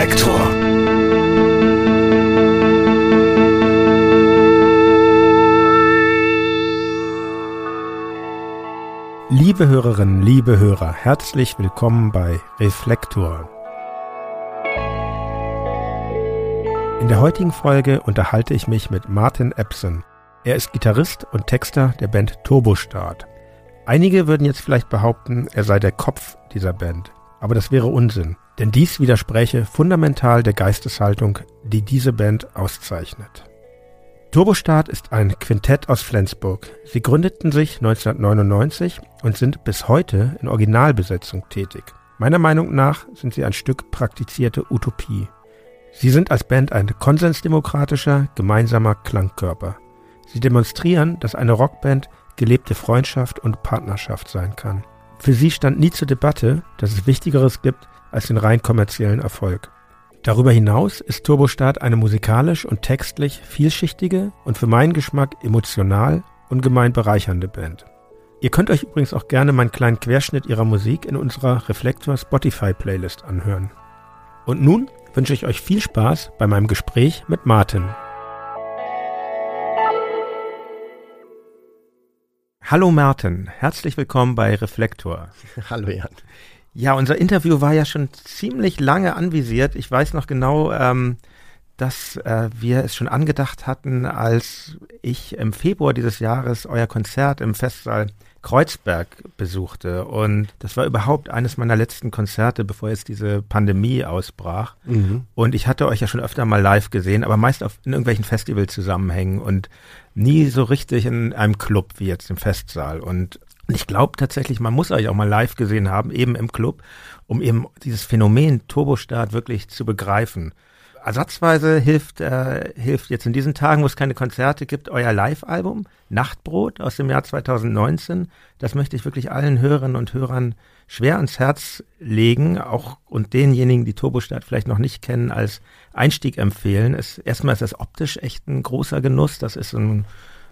Reflektor. Liebe Hörerinnen, liebe Hörer, herzlich willkommen bei Reflektor. In der heutigen Folge unterhalte ich mich mit Martin Epson. Er ist Gitarrist und Texter der Band Turbostart. Einige würden jetzt vielleicht behaupten, er sei der Kopf dieser Band. Aber das wäre Unsinn, denn dies widerspräche fundamental der Geisteshaltung, die diese Band auszeichnet. Turbostart ist ein Quintett aus Flensburg. Sie gründeten sich 1999 und sind bis heute in Originalbesetzung tätig. Meiner Meinung nach sind sie ein Stück praktizierte Utopie. Sie sind als Band ein konsensdemokratischer, gemeinsamer Klangkörper. Sie demonstrieren, dass eine Rockband gelebte Freundschaft und Partnerschaft sein kann. Für sie stand nie zur Debatte, dass es Wichtigeres gibt als den rein kommerziellen Erfolg. Darüber hinaus ist Turbostart eine musikalisch und textlich vielschichtige und für meinen Geschmack emotional ungemein bereichernde Band. Ihr könnt euch übrigens auch gerne meinen kleinen Querschnitt ihrer Musik in unserer Reflektor Spotify Playlist anhören. Und nun wünsche ich euch viel Spaß bei meinem Gespräch mit Martin. Hallo Martin, herzlich willkommen bei Reflektor. Hallo Jan. Ja, unser Interview war ja schon ziemlich lange anvisiert. Ich weiß noch genau, ähm, dass äh, wir es schon angedacht hatten, als ich im Februar dieses Jahres euer Konzert im Festsaal Kreuzberg besuchte. Und das war überhaupt eines meiner letzten Konzerte, bevor jetzt diese Pandemie ausbrach. Mhm. Und ich hatte euch ja schon öfter mal live gesehen, aber meist auf, in irgendwelchen Festivalzusammenhängen und nie so richtig in einem Club wie jetzt im Festsaal. Und ich glaube tatsächlich, man muss euch auch mal live gesehen haben, eben im Club, um eben dieses Phänomen Turbostart wirklich zu begreifen ersatzweise hilft, äh, hilft jetzt in diesen Tagen, wo es keine Konzerte gibt, euer Live-Album Nachtbrot aus dem Jahr 2019. Das möchte ich wirklich allen Hörerinnen und Hörern schwer ans Herz legen, auch und denjenigen, die Turbostadt vielleicht noch nicht kennen, als Einstieg empfehlen. Es, erstmal ist das optisch echt ein großer Genuss. Das ist ein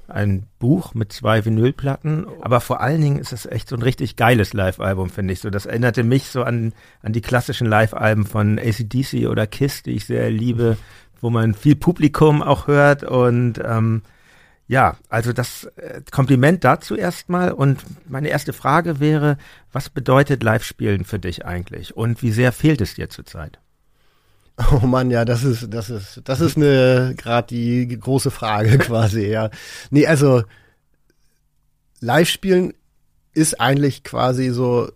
ein Buch mit zwei Vinylplatten, aber vor allen Dingen ist es echt so ein richtig geiles Live-Album, finde ich. So, das erinnerte mich so an, an die klassischen Live-Alben von ACDC oder Kiss, die ich sehr liebe, wo man viel Publikum auch hört und ähm, ja, also das äh, Kompliment dazu erstmal und meine erste Frage wäre, was bedeutet Live-Spielen für dich eigentlich und wie sehr fehlt es dir zurzeit? Oh Mann, ja, das ist, das ist, das ist eine gerade die große Frage quasi, ja. Nee, also live spielen ist eigentlich quasi so,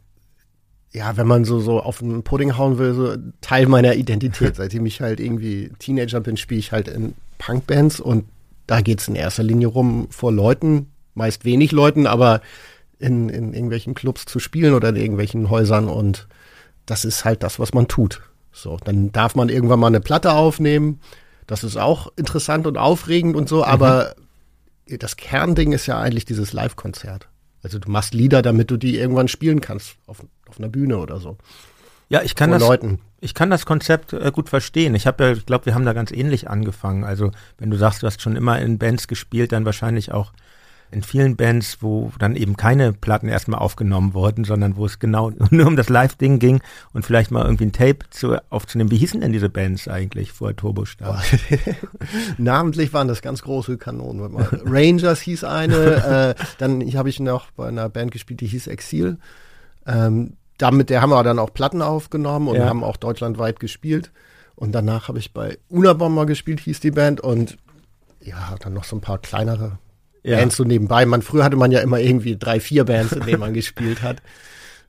ja, wenn man so, so auf den Pudding hauen will, so Teil meiner Identität. Seitdem ich halt irgendwie Teenager bin, spiele ich halt in Punkbands und da geht's in erster Linie rum, vor Leuten, meist wenig Leuten, aber in, in irgendwelchen Clubs zu spielen oder in irgendwelchen Häusern und das ist halt das, was man tut. So, dann darf man irgendwann mal eine Platte aufnehmen. Das ist auch interessant und aufregend und so, mhm. aber das Kernding ist ja eigentlich dieses Live-Konzert. Also du machst Lieder, damit du die irgendwann spielen kannst auf, auf einer Bühne oder so. Ja, ich kann das. Leuten. Ich kann das Konzept äh, gut verstehen. Ich habe ja, ich glaube, wir haben da ganz ähnlich angefangen. Also wenn du sagst, du hast schon immer in Bands gespielt, dann wahrscheinlich auch in vielen Bands, wo dann eben keine Platten erstmal aufgenommen wurden, sondern wo es genau nur um das Live-Ding ging und vielleicht mal irgendwie ein Tape zu, aufzunehmen. Wie hießen denn diese Bands eigentlich vor Turbostart? Namentlich waren das ganz große Kanonen. Rangers hieß eine, äh, dann habe ich noch bei einer Band gespielt, die hieß Exil. Ähm, damit der haben wir dann auch Platten aufgenommen und ja. haben auch deutschlandweit gespielt. Und danach habe ich bei Unabomber gespielt, hieß die Band. Und ja, dann noch so ein paar kleinere ja. Bands so nebenbei. Man, früher hatte man ja immer irgendwie drei, vier Bands, in denen man gespielt hat.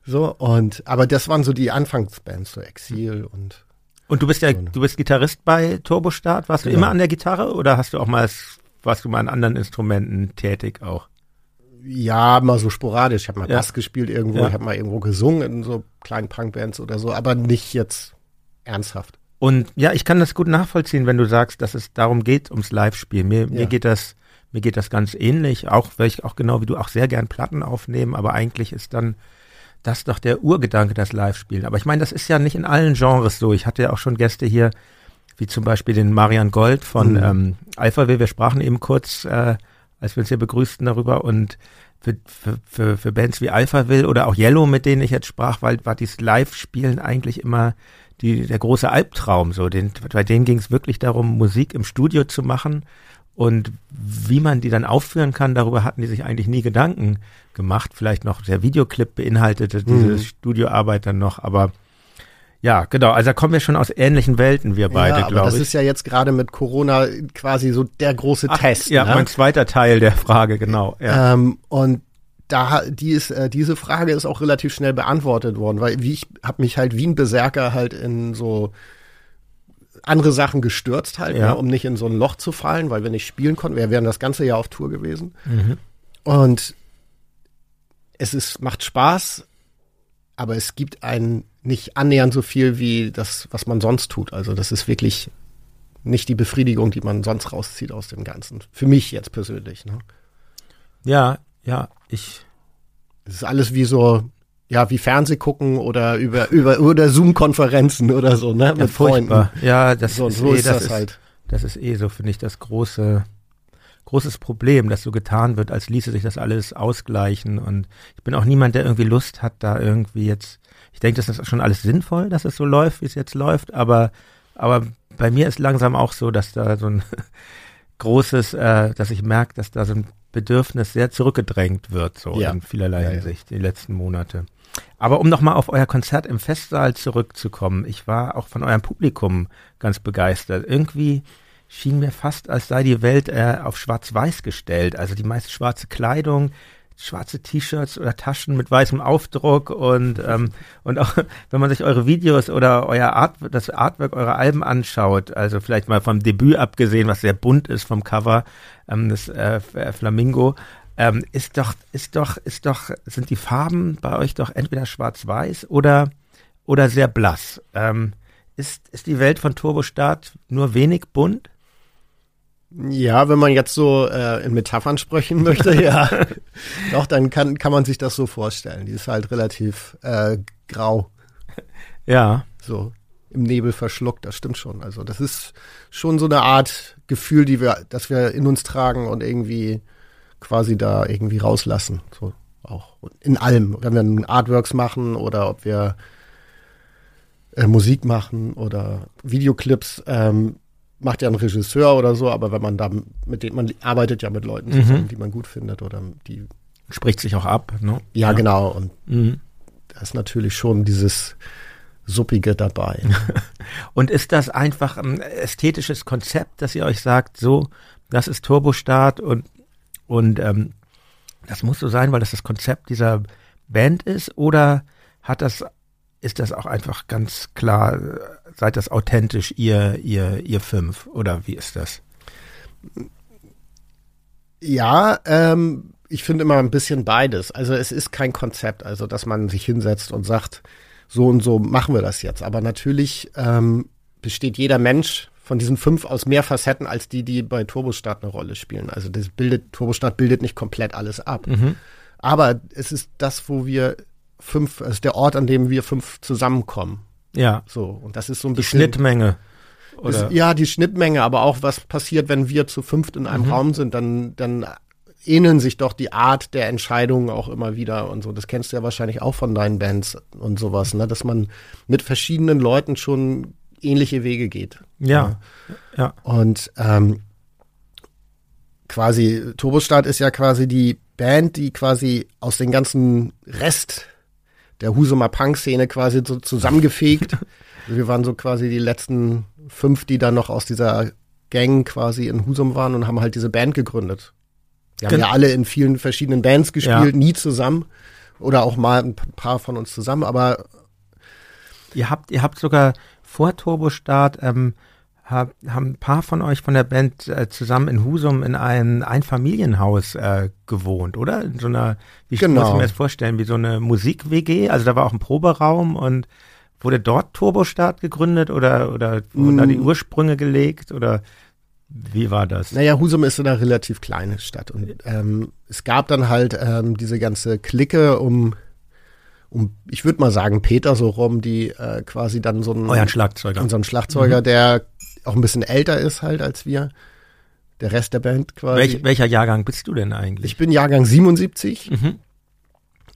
So, und, aber das waren so die Anfangsbands, so Exil und. Und du bist ja, du bist Gitarrist bei Turbostart. Warst genau. du immer an der Gitarre oder hast du auch mal, warst du mal an anderen Instrumenten tätig auch? Ja, mal so sporadisch. Ich habe mal ja. Bass gespielt irgendwo, ja. ich habe mal irgendwo gesungen in so kleinen Punkbands oder so, aber nicht jetzt ernsthaft. Und ja, ich kann das gut nachvollziehen, wenn du sagst, dass es darum geht, ums Live-Spiel. Mir, ja. mir geht das mir geht das ganz ähnlich, auch weil ich auch genau wie du auch sehr gern Platten aufnehmen, aber eigentlich ist dann das doch der Urgedanke, das Live-Spielen. Aber ich meine, das ist ja nicht in allen Genres so. Ich hatte ja auch schon Gäste hier, wie zum Beispiel den Marian Gold von mhm. ähm, Alpha Wir sprachen eben kurz, äh, als wir uns hier begrüßten darüber und für, für, für, für Bands wie Alpha Will oder auch Yellow, mit denen ich jetzt sprach, weil war dieses Live-Spielen eigentlich immer die, der große Albtraum. So, den, bei denen ging es wirklich darum, Musik im Studio zu machen. Und wie man die dann aufführen kann, darüber hatten die sich eigentlich nie Gedanken gemacht. Vielleicht noch der Videoclip beinhaltete diese mhm. Studioarbeit dann noch, aber ja, genau. Also da kommen wir schon aus ähnlichen Welten, wir beide, ja, glaube ich. Das ist ja jetzt gerade mit Corona quasi so der große Ach, Test. Ja, ne? mein zweiter Teil der Frage, genau. Ja. Ähm, und da die ist äh, diese Frage ist auch relativ schnell beantwortet worden, weil wie ich habe mich halt wie ein Berserker halt in so andere Sachen gestürzt halt, ja. ne, um nicht in so ein Loch zu fallen, weil wir nicht spielen konnten. Wir wären das ganze Jahr auf Tour gewesen. Mhm. Und es ist macht Spaß, aber es gibt einen nicht annähernd so viel wie das, was man sonst tut. Also das ist wirklich nicht die Befriedigung, die man sonst rauszieht aus dem Ganzen. Für mich jetzt persönlich. Ne? Ja, ja, ich. Es ist alles wie so, ja, wie Fernseh gucken oder über, über, oder Zoom-Konferenzen oder so, ne? Ja, mit furchtbar. Freunden. Ja, das so, ist so eh, ist das, das halt. Das ist eh so, finde ich, das große, großes Problem, dass so getan wird, als ließe sich das alles ausgleichen. Und ich bin auch niemand, der irgendwie Lust hat, da irgendwie jetzt. Ich denke, das ist schon alles sinnvoll, dass es so läuft, wie es jetzt läuft, aber, aber bei mir ist langsam auch so, dass da so ein großes, äh, dass ich merke, dass da so ein Bedürfnis sehr zurückgedrängt wird, so ja. in vielerlei ja, Hinsicht, ja. die letzten Monate. Aber um nochmal auf euer Konzert im Festsaal zurückzukommen, ich war auch von eurem Publikum ganz begeistert. Irgendwie schien mir fast, als sei die Welt äh, auf schwarz-weiß gestellt. Also die meiste schwarze Kleidung, schwarze T-Shirts oder Taschen mit weißem Aufdruck und ähm, und auch wenn man sich eure Videos oder euer Art das Artwork eurer Alben anschaut, also vielleicht mal vom Debüt abgesehen, was sehr bunt ist vom Cover, ähm, das äh, Flamingo, ähm, ist doch ist doch ist doch sind die Farben bei euch doch entweder schwarz-weiß oder oder sehr blass. Ähm, ist ist die Welt von Turbostart nur wenig bunt? Ja, wenn man jetzt so äh, in Metaphern sprechen möchte, ja. Doch, dann kann, kann man sich das so vorstellen. Die ist halt relativ äh, grau. Ja. So im Nebel verschluckt, das stimmt schon. Also das ist schon so eine Art Gefühl, die wir, dass wir in uns tragen und irgendwie quasi da irgendwie rauslassen. So auch in allem. Wenn wir Artworks machen oder ob wir äh, Musik machen oder Videoclips, ähm, macht ja ein Regisseur oder so, aber wenn man da mit denen, man arbeitet ja mit Leuten zusammen, mhm. die man gut findet oder die. Spricht sich auch ab, ne? Ja, ja. genau. Und mhm. da ist natürlich schon dieses Suppige dabei. und ist das einfach ein ästhetisches Konzept, dass ihr euch sagt, so, das ist Turbostart und, und ähm, das muss so sein, weil das das Konzept dieser Band ist? Oder hat das, ist das auch einfach ganz klar seid das authentisch, ihr, ihr, ihr fünf? Oder wie ist das? Ja, ähm, ich finde immer ein bisschen beides. Also es ist kein Konzept, also dass man sich hinsetzt und sagt, so und so machen wir das jetzt. Aber natürlich ähm, besteht jeder Mensch von diesen fünf aus mehr Facetten als die, die bei Turbostart eine Rolle spielen. Also das bildet, Turbostart bildet nicht komplett alles ab. Mhm. Aber es ist das, wo wir fünf, es ist der Ort, an dem wir fünf zusammenkommen. Ja. So, und das ist so ein die bisschen. Schnittmenge. Oder? Ist, ja, die Schnittmenge, aber auch was passiert, wenn wir zu fünft in einem mhm. Raum sind, dann, dann ähneln sich doch die Art der Entscheidungen auch immer wieder und so. Das kennst du ja wahrscheinlich auch von deinen Bands und sowas, ne? dass man mit verschiedenen Leuten schon ähnliche Wege geht. Ja. ja. Und ähm, quasi, Turbostart ist ja quasi die Band, die quasi aus den ganzen Rest der Husumer Punk-Szene quasi so zusammengefegt. wir waren so quasi die letzten fünf, die dann noch aus dieser Gang quasi in Husum waren und haben halt diese Band gegründet. Wir haben ja alle in vielen verschiedenen Bands gespielt, ja. nie zusammen. Oder auch mal ein paar von uns zusammen, aber Ihr habt, ihr habt sogar vor Turbostart ähm, hab, haben ein paar von euch von der Band äh, zusammen in Husum in einem Einfamilienhaus äh, gewohnt, oder? In so einer, wie genau. muss ich mir das vorstellen, wie so eine Musik-WG? Also da war auch ein Proberaum und wurde dort Turbostart gegründet oder, oder wurden mm. da die mm. Ursprünge gelegt oder wie war das? Naja, Husum ist eine relativ kleine Stadt und ähm, es gab dann halt ähm, diese ganze Clique um um, ich würde mal sagen, Peter so rum, die äh, quasi dann so ein Euer Schlagzeuger. Unseren Schlagzeuger, mhm. der auch ein bisschen älter ist halt als wir. Der Rest der Band quasi. Welch, welcher Jahrgang bist du denn eigentlich? Ich bin Jahrgang 77. Mhm.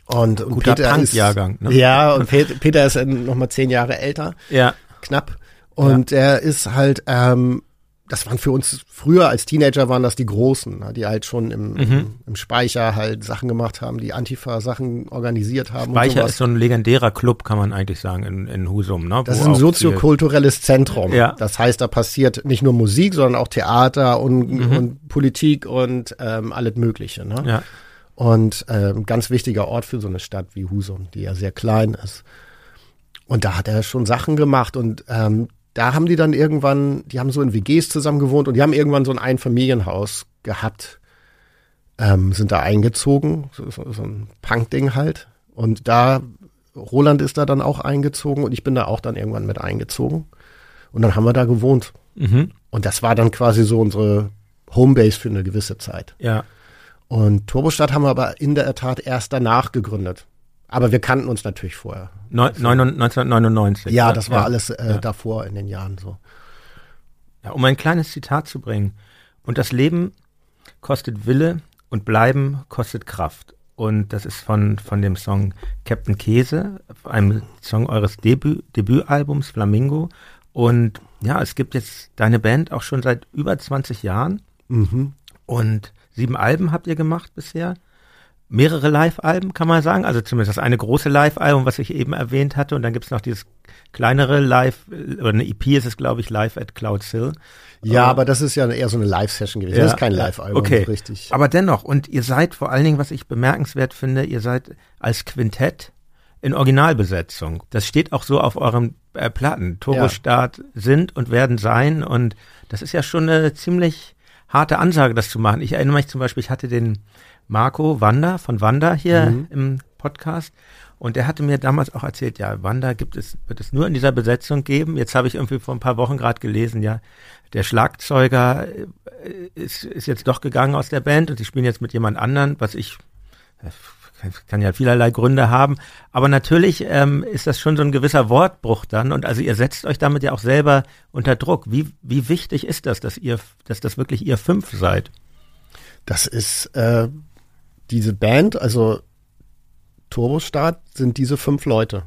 Und, und Guter Peter ist Jahrgang. Ne? Ja, und Peter, Peter ist noch mal zehn Jahre älter. Ja. knapp. Und ja. er ist halt, ähm, das waren für uns früher als Teenager waren das die Großen, ne, die halt schon im, mhm. im Speicher halt Sachen gemacht haben, die Antifa-Sachen organisiert haben. Speicher ist so ein legendärer Club, kann man eigentlich sagen, in, in Husum. Ne? Das ist ein soziokulturelles Zentrum. Ja. Das heißt, da passiert nicht nur Musik, sondern auch Theater und, mhm. und Politik und ähm, alles Mögliche. Ne? Ja. Und ähm, ganz wichtiger Ort für so eine Stadt wie Husum, die ja sehr klein ist. Und da hat er schon Sachen gemacht und ähm, da haben die dann irgendwann, die haben so in WGs zusammen gewohnt und die haben irgendwann so ein Einfamilienhaus gehabt, ähm, sind da eingezogen, so, so, so ein Punk-Ding halt. Und da, Roland ist da dann auch eingezogen und ich bin da auch dann irgendwann mit eingezogen. Und dann haben wir da gewohnt. Mhm. Und das war dann quasi so unsere Homebase für eine gewisse Zeit. Ja. Und Turbostadt haben wir aber in der Tat erst danach gegründet. Aber wir kannten uns natürlich vorher. Also, 1999. Ja, das war ja. alles äh, ja. davor in den Jahren so. Ja, um ein kleines Zitat zu bringen. Und das Leben kostet Wille und Bleiben kostet Kraft. Und das ist von, von dem Song Captain Käse, einem Song eures Debüt, Debütalbums Flamingo. Und ja, es gibt jetzt deine Band auch schon seit über 20 Jahren. Mhm. Und sieben Alben habt ihr gemacht bisher mehrere Live-Alben, kann man sagen. Also zumindest das eine große Live-Album, was ich eben erwähnt hatte. Und dann gibt's noch dieses kleinere Live, oder eine EP ist es, glaube ich, Live at Cloud Hill. Ja, aber, aber das ist ja eher so eine Live-Session gewesen. Ja, das ist kein Live-Album, okay. richtig. Aber dennoch, und ihr seid vor allen Dingen, was ich bemerkenswert finde, ihr seid als Quintett in Originalbesetzung. Das steht auch so auf euren äh, Platten. Turbostart ja. sind und werden sein. Und das ist ja schon eine ziemlich harte Ansage, das zu machen. Ich erinnere mich zum Beispiel, ich hatte den Marco Wander von Wanda hier mhm. im Podcast. Und der hatte mir damals auch erzählt, ja, Wanda gibt es, wird es nur in dieser Besetzung geben. Jetzt habe ich irgendwie vor ein paar Wochen gerade gelesen, ja, der Schlagzeuger äh, ist, ist jetzt doch gegangen aus der Band und sie spielen jetzt mit jemand anderen, was ich äh, kann ja vielerlei Gründe haben, aber natürlich ähm, ist das schon so ein gewisser Wortbruch dann und also ihr setzt euch damit ja auch selber unter Druck. Wie, wie wichtig ist das, dass ihr, dass das wirklich ihr fünf seid? Das ist äh, diese Band, also Turbostart, sind diese fünf Leute.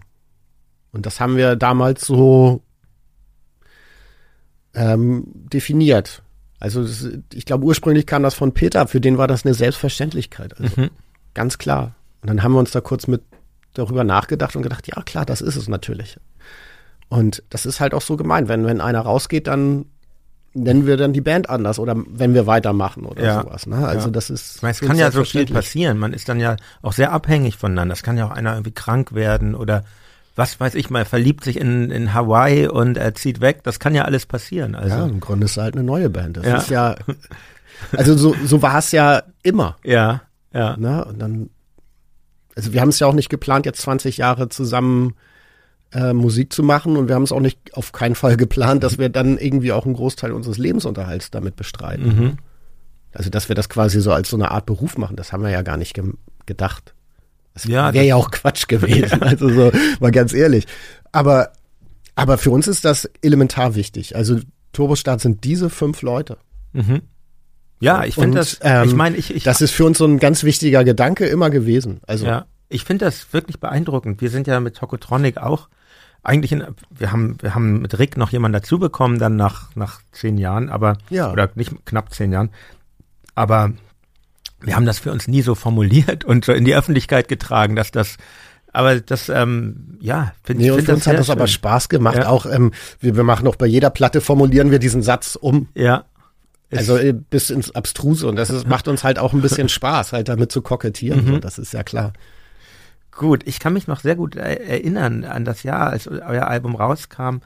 Und das haben wir damals so ähm, definiert. Also das, ich glaube, ursprünglich kam das von Peter, für den war das eine Selbstverständlichkeit. Also mhm. ganz klar. Und dann haben wir uns da kurz mit darüber nachgedacht und gedacht, ja klar, das ist es natürlich. Und das ist halt auch so gemeint, wenn, wenn einer rausgeht, dann nennen wir dann die Band anders oder wenn wir weitermachen oder ja. sowas. Ne? Also ja. das ist. Ich meine, es kann ja so viel passieren. Man ist dann ja auch sehr abhängig voneinander. Es kann ja auch einer irgendwie krank werden oder was weiß ich mal, verliebt sich in, in Hawaii und er zieht weg. Das kann ja alles passieren. Also. Ja, im Grunde ist es halt eine neue Band. Das ja. ist ja, also so, so war es ja immer. Ja, ja. Ne? Und dann, also wir haben es ja auch nicht geplant, jetzt 20 Jahre zusammen äh, Musik zu machen und wir haben es auch nicht auf keinen Fall geplant, dass wir dann irgendwie auch einen Großteil unseres Lebensunterhalts damit bestreiten. Mhm. Also dass wir das quasi so als so eine Art Beruf machen, das haben wir ja gar nicht ge gedacht. Das ja, wäre ja auch Quatsch gewesen, ja. also so mal ganz ehrlich. Aber aber für uns ist das elementar wichtig. Also Turbostart sind diese fünf Leute. Mhm. Ja, ich finde das. Ähm, ich meine, ich, ich das ist für uns so ein ganz wichtiger Gedanke immer gewesen. Also ja, ich finde das wirklich beeindruckend. Wir sind ja mit Tokotronic auch eigentlich, in, wir haben, wir haben mit Rick noch jemanden dazu bekommen, dann nach, nach zehn Jahren, aber, ja. oder nicht knapp zehn Jahren. Aber wir haben das für uns nie so formuliert und so in die Öffentlichkeit getragen, dass das, aber das, ähm, ja, finde nee, ich. Find für uns hat das schön. aber Spaß gemacht. Ja. Auch, ähm, wir, wir machen auch bei jeder Platte formulieren wir diesen Satz um. Ja. Also äh, bis ins Abstruse und das ist, macht uns halt auch ein bisschen Spaß, halt damit zu kokettieren. Mhm. So, das ist ja klar. Gut, ich kann mich noch sehr gut erinnern an das Jahr, als euer Album rauskam.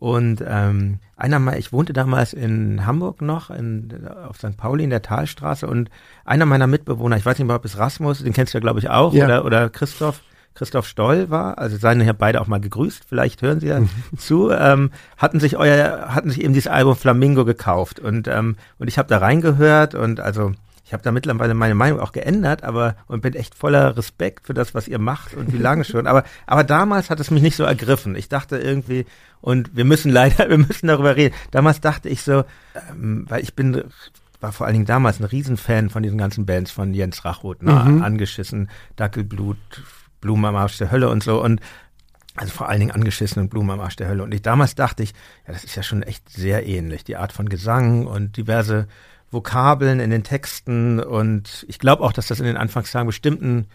Und ähm, einer mal, ich wohnte damals in Hamburg noch, in, auf St. Pauli in der Talstraße und einer meiner Mitbewohner, ich weiß nicht mal, ob es Rasmus, den kennst du ja glaube ich auch, ja. oder, oder Christoph, Christoph Stoll war, also seien ja beide auch mal gegrüßt, vielleicht hören Sie ja mhm. zu, ähm, hatten sich euer, hatten sich eben dieses Album Flamingo gekauft und ähm, und ich habe da reingehört und also ich habe da mittlerweile meine Meinung auch geändert, aber und bin echt voller Respekt für das, was ihr macht und wie lange schon. Aber, aber damals hat es mich nicht so ergriffen. Ich dachte irgendwie, und wir müssen leider, wir müssen darüber reden. Damals dachte ich so, ähm, weil ich bin, war vor allen Dingen damals ein Riesenfan von diesen ganzen Bands von Jens Rachroth, ne? Mhm. angeschissen, Dackelblut, Blumenmarsch der Hölle und so. Und Also vor allen Dingen angeschissenen Blumen am Arsch der Hölle. Und ich damals dachte ich, ja, das ist ja schon echt sehr ähnlich. Die Art von Gesang und diverse Vokabeln in den Texten. Und ich glaube auch, dass das in den Anfangstagen bestimmt ein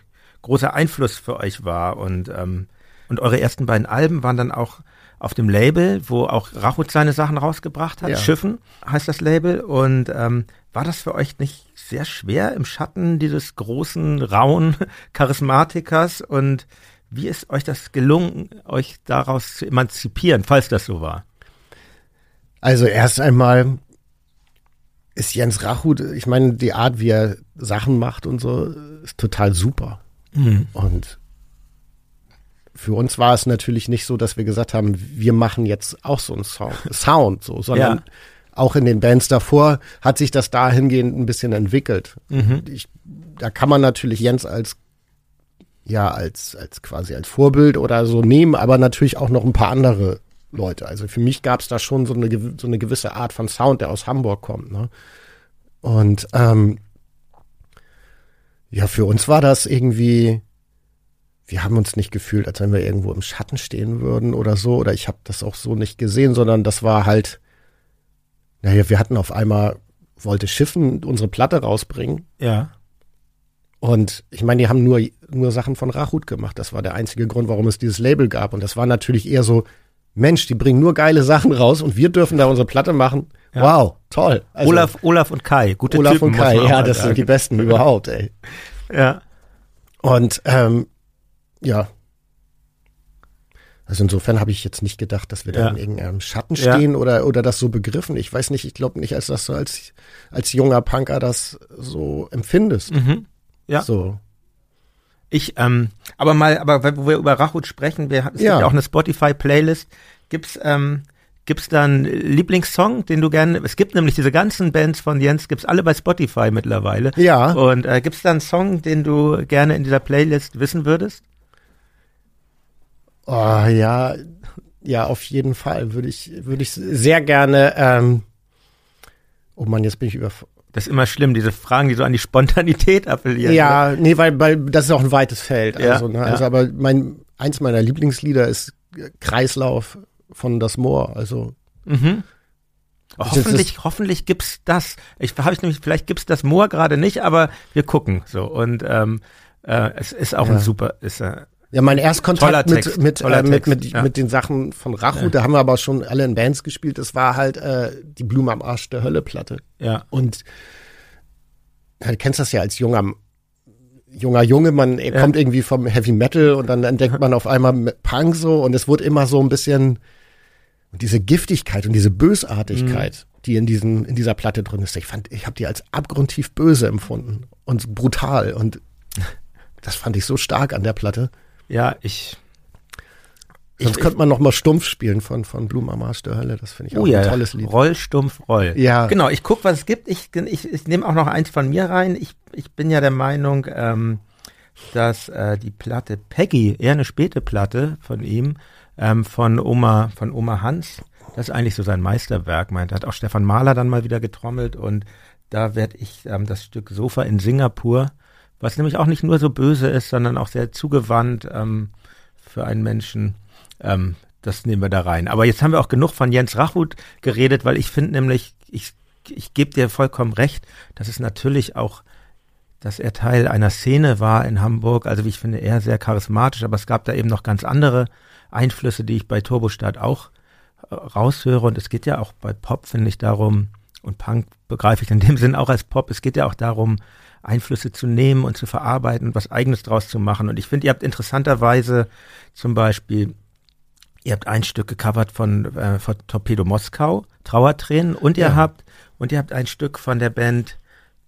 großer Einfluss für euch war. Und, ähm, und eure ersten beiden Alben waren dann auch auf dem Label, wo auch Rachut seine Sachen rausgebracht hat. Ja. Schiffen heißt das Label. Und ähm, war das für euch nicht sehr schwer im Schatten dieses großen, rauen Charismatikers? Und wie ist euch das gelungen, euch daraus zu emanzipieren, falls das so war? Also erst einmal ist Jens Rachut, ich meine, die Art, wie er Sachen macht und so, ist total super. Mhm. Und für uns war es natürlich nicht so, dass wir gesagt haben, wir machen jetzt auch so einen Sound, Sound so, sondern ja. auch in den Bands davor hat sich das dahingehend ein bisschen entwickelt. Mhm. Ich, da kann man natürlich Jens als ja als als quasi als Vorbild oder so nehmen, aber natürlich auch noch ein paar andere Leute. Also für mich gab es da schon so eine so eine gewisse Art von Sound, der aus Hamburg kommt. Ne? Und ähm, ja, für uns war das irgendwie wir haben uns nicht gefühlt, als wenn wir irgendwo im Schatten stehen würden oder so. Oder ich habe das auch so nicht gesehen, sondern das war halt, naja, wir hatten auf einmal, wollte Schiffen unsere Platte rausbringen. Ja. Und ich meine, die haben nur, nur Sachen von Rachut gemacht. Das war der einzige Grund, warum es dieses Label gab. Und das war natürlich eher so, Mensch, die bringen nur geile Sachen raus und wir dürfen da unsere Platte machen. Ja. Wow, toll. Also, Olaf, Olaf und Kai, gute Olaf Typen, und Kai, ja, das sagen. sind die besten überhaupt, ey. Ja. Und ähm, ja. Also insofern habe ich jetzt nicht gedacht, dass wir ja. da in irgendeinem Schatten stehen ja. oder, oder das so begriffen. Ich weiß nicht, ich glaube nicht, als dass du als, als junger Punker das so empfindest. Mhm. Ja. So. Ich, ähm, aber mal, aber wo wir über Rachut sprechen, wir, es ja. gibt ja auch eine Spotify-Playlist. Gibt's, ähm, Gibt's da einen Lieblingssong, den du gerne, es gibt nämlich diese ganzen Bands von Jens, gibt's alle bei Spotify mittlerweile. Ja. Und äh, gibt's da einen Song, den du gerne in dieser Playlist wissen würdest? Oh, ja, ja, auf jeden Fall würde ich, würde ich sehr gerne. Ähm, oh man, jetzt bin ich über. Das ist immer schlimm, diese Fragen, die so an die Spontanität appellieren. Ja, oder? nee, weil, weil das ist auch ein weites Feld. Ja, also, ne? ja. also aber mein eins meiner Lieblingslieder ist Kreislauf von Das Moor. Also mhm. Hoffentlich, hoffentlich gibt's das. Ich habe ich nämlich, vielleicht gibt's das Moor gerade nicht, aber wir gucken so und ähm, äh, es ist auch ja. ein super, ist äh, ja, mein Erstkontakt mit, mit, äh, mit, mit, ja. mit den Sachen von Rachu, ja. da haben wir aber schon alle in Bands gespielt. Das war halt äh, die Blume am Arsch der Hölle Platte. Ja. Und du kennst das ja als junger junger Junge, man ja. kommt irgendwie vom Heavy Metal und dann entdeckt man auf einmal Punk so und es wurde immer so ein bisschen diese Giftigkeit und diese Bösartigkeit, mhm. die in diesen in dieser Platte drin ist. Ich fand, ich habe die als abgrundtief böse empfunden und brutal und das fand ich so stark an der Platte. Ja, ich. Sonst ich, könnte man noch mal Stumpf spielen von, von Blumen am Arsch der Hölle. Das finde ich auch oh ja, ein tolles Lied. Roll, Stumpf, Roll. Ja. Genau, ich gucke, was es gibt. Ich, ich, ich nehme auch noch eins von mir rein. Ich, ich bin ja der Meinung, ähm, dass äh, die Platte Peggy, eher eine späte Platte von ihm, ähm, von Oma, von Oma Hans, das ist eigentlich so sein Meisterwerk, meint. Hat auch Stefan Mahler dann mal wieder getrommelt und da werde ich ähm, das Stück Sofa in Singapur was nämlich auch nicht nur so böse ist, sondern auch sehr zugewandt ähm, für einen Menschen. Ähm, das nehmen wir da rein. Aber jetzt haben wir auch genug von Jens Rachut geredet, weil ich finde nämlich, ich, ich gebe dir vollkommen recht, dass es natürlich auch, dass er Teil einer Szene war in Hamburg. Also wie ich finde, er sehr charismatisch, aber es gab da eben noch ganz andere Einflüsse, die ich bei Turbostadt auch äh, raushöre. Und es geht ja auch bei Pop, finde ich, darum, und Punk begreife ich in dem Sinn auch als Pop, es geht ja auch darum, Einflüsse zu nehmen und zu verarbeiten und was Eigenes draus zu machen. Und ich finde, ihr habt interessanterweise zum Beispiel, ihr habt ein Stück gecovert von, äh, von Torpedo Moskau, Trauertränen, und ihr ja. habt, und ihr habt ein Stück von der Band,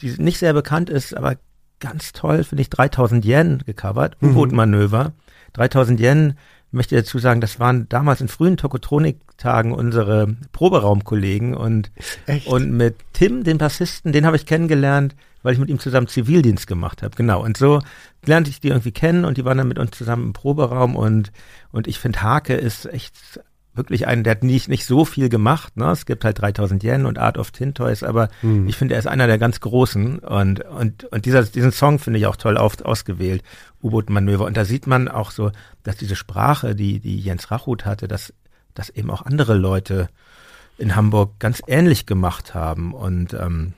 die nicht sehr bekannt ist, aber ganz toll, finde ich, 3000 Yen gecovert, mhm. U-Boot-Manöver. 3000 Yen möchte dazu sagen, das waren damals in frühen Tokotronik-Tagen unsere Proberaumkollegen und, Echt? und mit Tim, den Bassisten, den habe ich kennengelernt, weil ich mit ihm zusammen Zivildienst gemacht habe. Genau. Und so lernte ich die irgendwie kennen und die waren dann mit uns zusammen im Proberaum und, und ich finde Hake ist echt wirklich einen, der hat nicht, nicht so viel gemacht. Ne? Es gibt halt 3000 Yen und Art of Tintoys, aber hm. ich finde, er ist einer der ganz Großen. Und, und, und dieser, diesen Song finde ich auch toll auf, ausgewählt, U-Boot-Manöver. Und da sieht man auch so, dass diese Sprache, die, die Jens Rachut hatte, dass, dass eben auch andere Leute in Hamburg ganz ähnlich gemacht haben. Und ähm,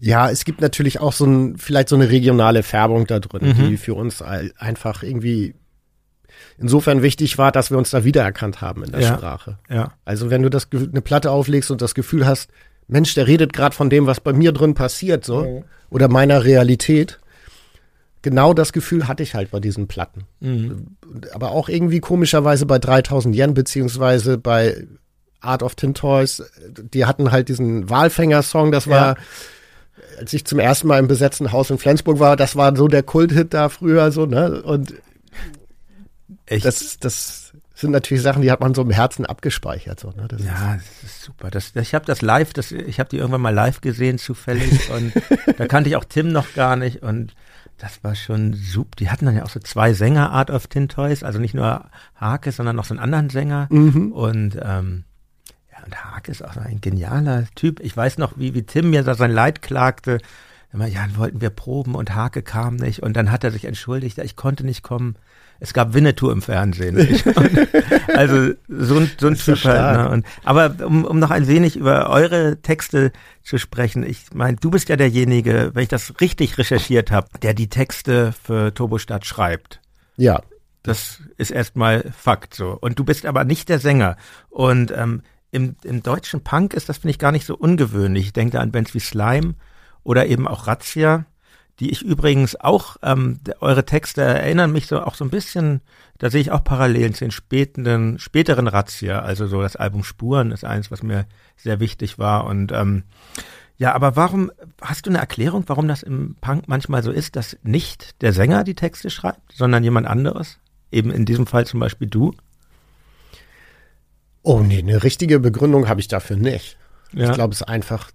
ja, es gibt natürlich auch so ein, vielleicht so eine regionale Färbung da drin, mhm. die für uns einfach irgendwie insofern wichtig war, dass wir uns da wiedererkannt haben in der ja, Sprache. Ja. Also wenn du das eine Platte auflegst und das Gefühl hast, Mensch, der redet gerade von dem, was bei mir drin passiert, so mhm. oder meiner Realität. Genau das Gefühl hatte ich halt bei diesen Platten. Mhm. Aber auch irgendwie komischerweise bei 3000 Yen beziehungsweise bei Art of Tin Toys. Die hatten halt diesen Walfänger-Song, das war ja als ich zum ersten Mal im besetzten Haus in Flensburg war, das war so der Kulthit da früher so, ne? Und Echt? Das, das sind natürlich Sachen, die hat man so im Herzen abgespeichert. So, ne? Das ja, ist das ist super. Das, ich habe das live, das, ich habe die irgendwann mal live gesehen, zufällig. und da kannte ich auch Tim noch gar nicht. Und das war schon super. Die hatten dann ja auch so zwei Sänger Art of Tin Toys, also nicht nur Hake, sondern noch so einen anderen Sänger. Mhm. Und ähm, ja, und Hake ist auch ein genialer Typ. Ich weiß noch, wie, wie Tim mir da sein Leid klagte. Immer, ja, dann wollten wir proben und Hake kam nicht. Und dann hat er sich entschuldigt, ja, ich konnte nicht kommen es gab Winnetou im Fernsehen. also so ein, so ein Typ halt. Ne? Und, aber um, um noch ein wenig über eure Texte zu sprechen, ich meine, du bist ja derjenige, wenn ich das richtig recherchiert habe, der die Texte für Turbostadt schreibt. Ja. Das ist erstmal Fakt so. Und du bist aber nicht der Sänger. Und ähm, im, im deutschen Punk ist das, finde ich, gar nicht so ungewöhnlich. Ich denke da an Bands wie Slime oder eben auch Razzia die ich übrigens auch, ähm, eure Texte erinnern mich so auch so ein bisschen, da sehe ich auch Parallelen zu den späten, späteren Razzia, also so das Album Spuren ist eins, was mir sehr wichtig war und ähm, ja, aber warum, hast du eine Erklärung, warum das im Punk manchmal so ist, dass nicht der Sänger die Texte schreibt, sondern jemand anderes? Eben in diesem Fall zum Beispiel du? Oh nee, eine richtige Begründung habe ich dafür nicht. Ja. Ich glaube, es ist einfach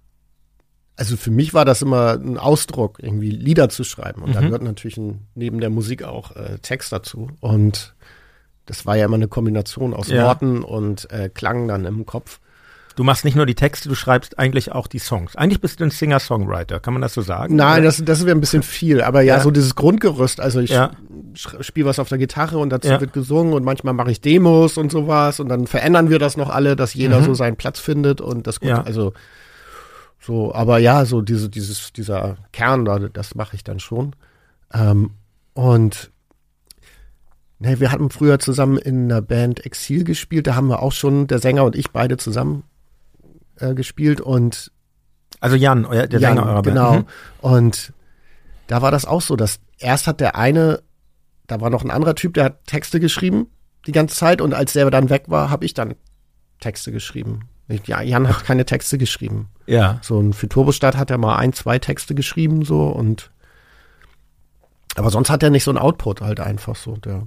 also für mich war das immer ein Ausdruck, irgendwie Lieder zu schreiben. Und mhm. da gehört natürlich ein, neben der Musik auch äh, Text dazu. Und das war ja immer eine Kombination aus ja. Worten und äh, Klang dann im Kopf. Du machst nicht nur die Texte, du schreibst eigentlich auch die Songs. Eigentlich bist du ein Singer-Songwriter, kann man das so sagen? Nein, das, das wäre ein bisschen viel. Aber ja, ja, so dieses Grundgerüst. Also ich ja. spiele was auf der Gitarre und dazu ja. wird gesungen und manchmal mache ich Demos und sowas und dann verändern wir das noch alle, dass jeder mhm. so seinen Platz findet und das gut. Ja. Also so, aber ja, so diese, dieses, dieser Kern da, das mache ich dann schon. Ähm, und ne, wir hatten früher zusammen in einer Band Exil gespielt, da haben wir auch schon, der Sänger und ich beide zusammen äh, gespielt und also Jan, euer, der Jan, Sänger eurer Band. Genau. Mhm. Und da war das auch so, dass erst hat der eine, da war noch ein anderer Typ, der hat Texte geschrieben die ganze Zeit und als der dann weg war, habe ich dann Texte geschrieben. Ja, Jan hat keine Texte geschrieben. Ja. So ein für Turbostadt hat er mal ein, zwei Texte geschrieben so und aber sonst hat er nicht so ein Output halt einfach so. Der,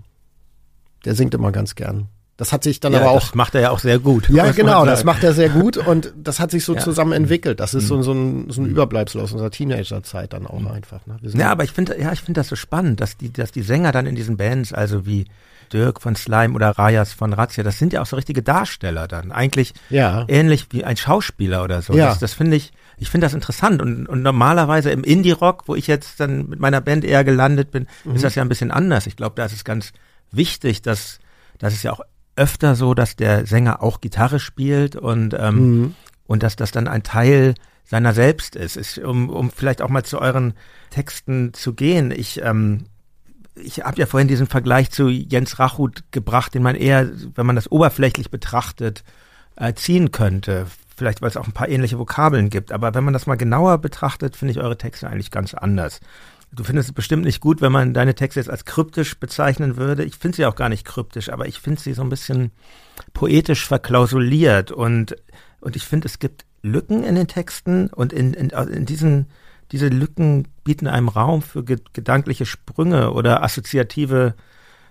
der singt immer ganz gern. Das hat sich dann ja, aber auch. Das macht er ja auch sehr gut. Ja, genau, das macht er sehr gut und das hat sich so ja. zusammen entwickelt. Das ist so, so, ein, so ein Überbleibsel aus unserer Teenagerzeit dann auch mhm. einfach. Ne? Ja, aber ich finde, ja, ich finde das so spannend, dass die, dass die Sänger dann in diesen Bands, also wie Dirk von Slime oder Rajas von Razzia, das sind ja auch so richtige Darsteller dann. Eigentlich ja. ähnlich wie ein Schauspieler oder so. Ja. Das, das finde ich, ich finde das interessant. Und, und normalerweise im Indie-Rock, wo ich jetzt dann mit meiner Band eher gelandet bin, mhm. ist das ja ein bisschen anders. Ich glaube, da ist es ganz wichtig, dass, das ist ja auch öfter so, dass der Sänger auch Gitarre spielt und, ähm, mhm. und dass das dann ein Teil seiner selbst ist. ist um, um vielleicht auch mal zu euren Texten zu gehen. Ich, ähm, ich habe ja vorhin diesen Vergleich zu Jens Rachut gebracht, den man eher, wenn man das oberflächlich betrachtet, äh, ziehen könnte. Vielleicht, weil es auch ein paar ähnliche Vokabeln gibt. Aber wenn man das mal genauer betrachtet, finde ich eure Texte eigentlich ganz anders. Du findest es bestimmt nicht gut, wenn man deine Texte jetzt als kryptisch bezeichnen würde. Ich finde sie auch gar nicht kryptisch, aber ich finde sie so ein bisschen poetisch verklausuliert und, und ich finde, es gibt Lücken in den Texten und in, in, in diesen diese Lücken bieten einem Raum für ge gedankliche Sprünge oder assoziative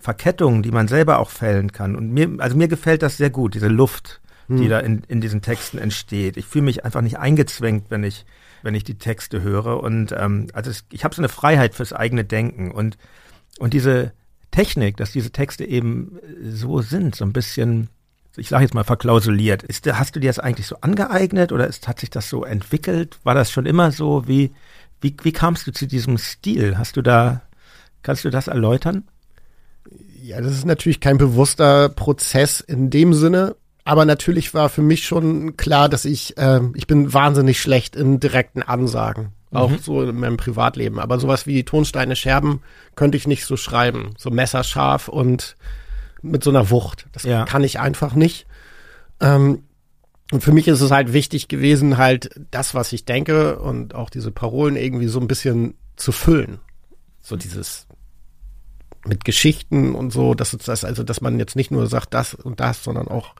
Verkettungen, die man selber auch fällen kann. Und mir, also mir gefällt das sehr gut, diese Luft, die hm. da in, in diesen Texten entsteht. Ich fühle mich einfach nicht eingezwängt, wenn ich, wenn ich die Texte höre. Und ähm, also es, ich habe so eine Freiheit fürs eigene Denken. Und, und diese Technik, dass diese Texte eben so sind, so ein bisschen ich sage jetzt mal verklausuliert. Ist, hast du dir das eigentlich so angeeignet oder ist, hat sich das so entwickelt? War das schon immer so? Wie, wie, wie kamst du zu diesem Stil? Hast du da, kannst du das erläutern? Ja, das ist natürlich kein bewusster Prozess in dem Sinne, aber natürlich war für mich schon klar, dass ich, äh, ich bin wahnsinnig schlecht in direkten Ansagen. Auch mhm. so in meinem Privatleben. Aber sowas wie Tonsteine Scherben könnte ich nicht so schreiben. So messerscharf und mit so einer Wucht. Das ja. kann ich einfach nicht. Ähm, und für mich ist es halt wichtig gewesen, halt das, was ich denke und auch diese Parolen irgendwie so ein bisschen zu füllen. So dieses mit Geschichten und so, dass das, also dass man jetzt nicht nur sagt das und das, sondern auch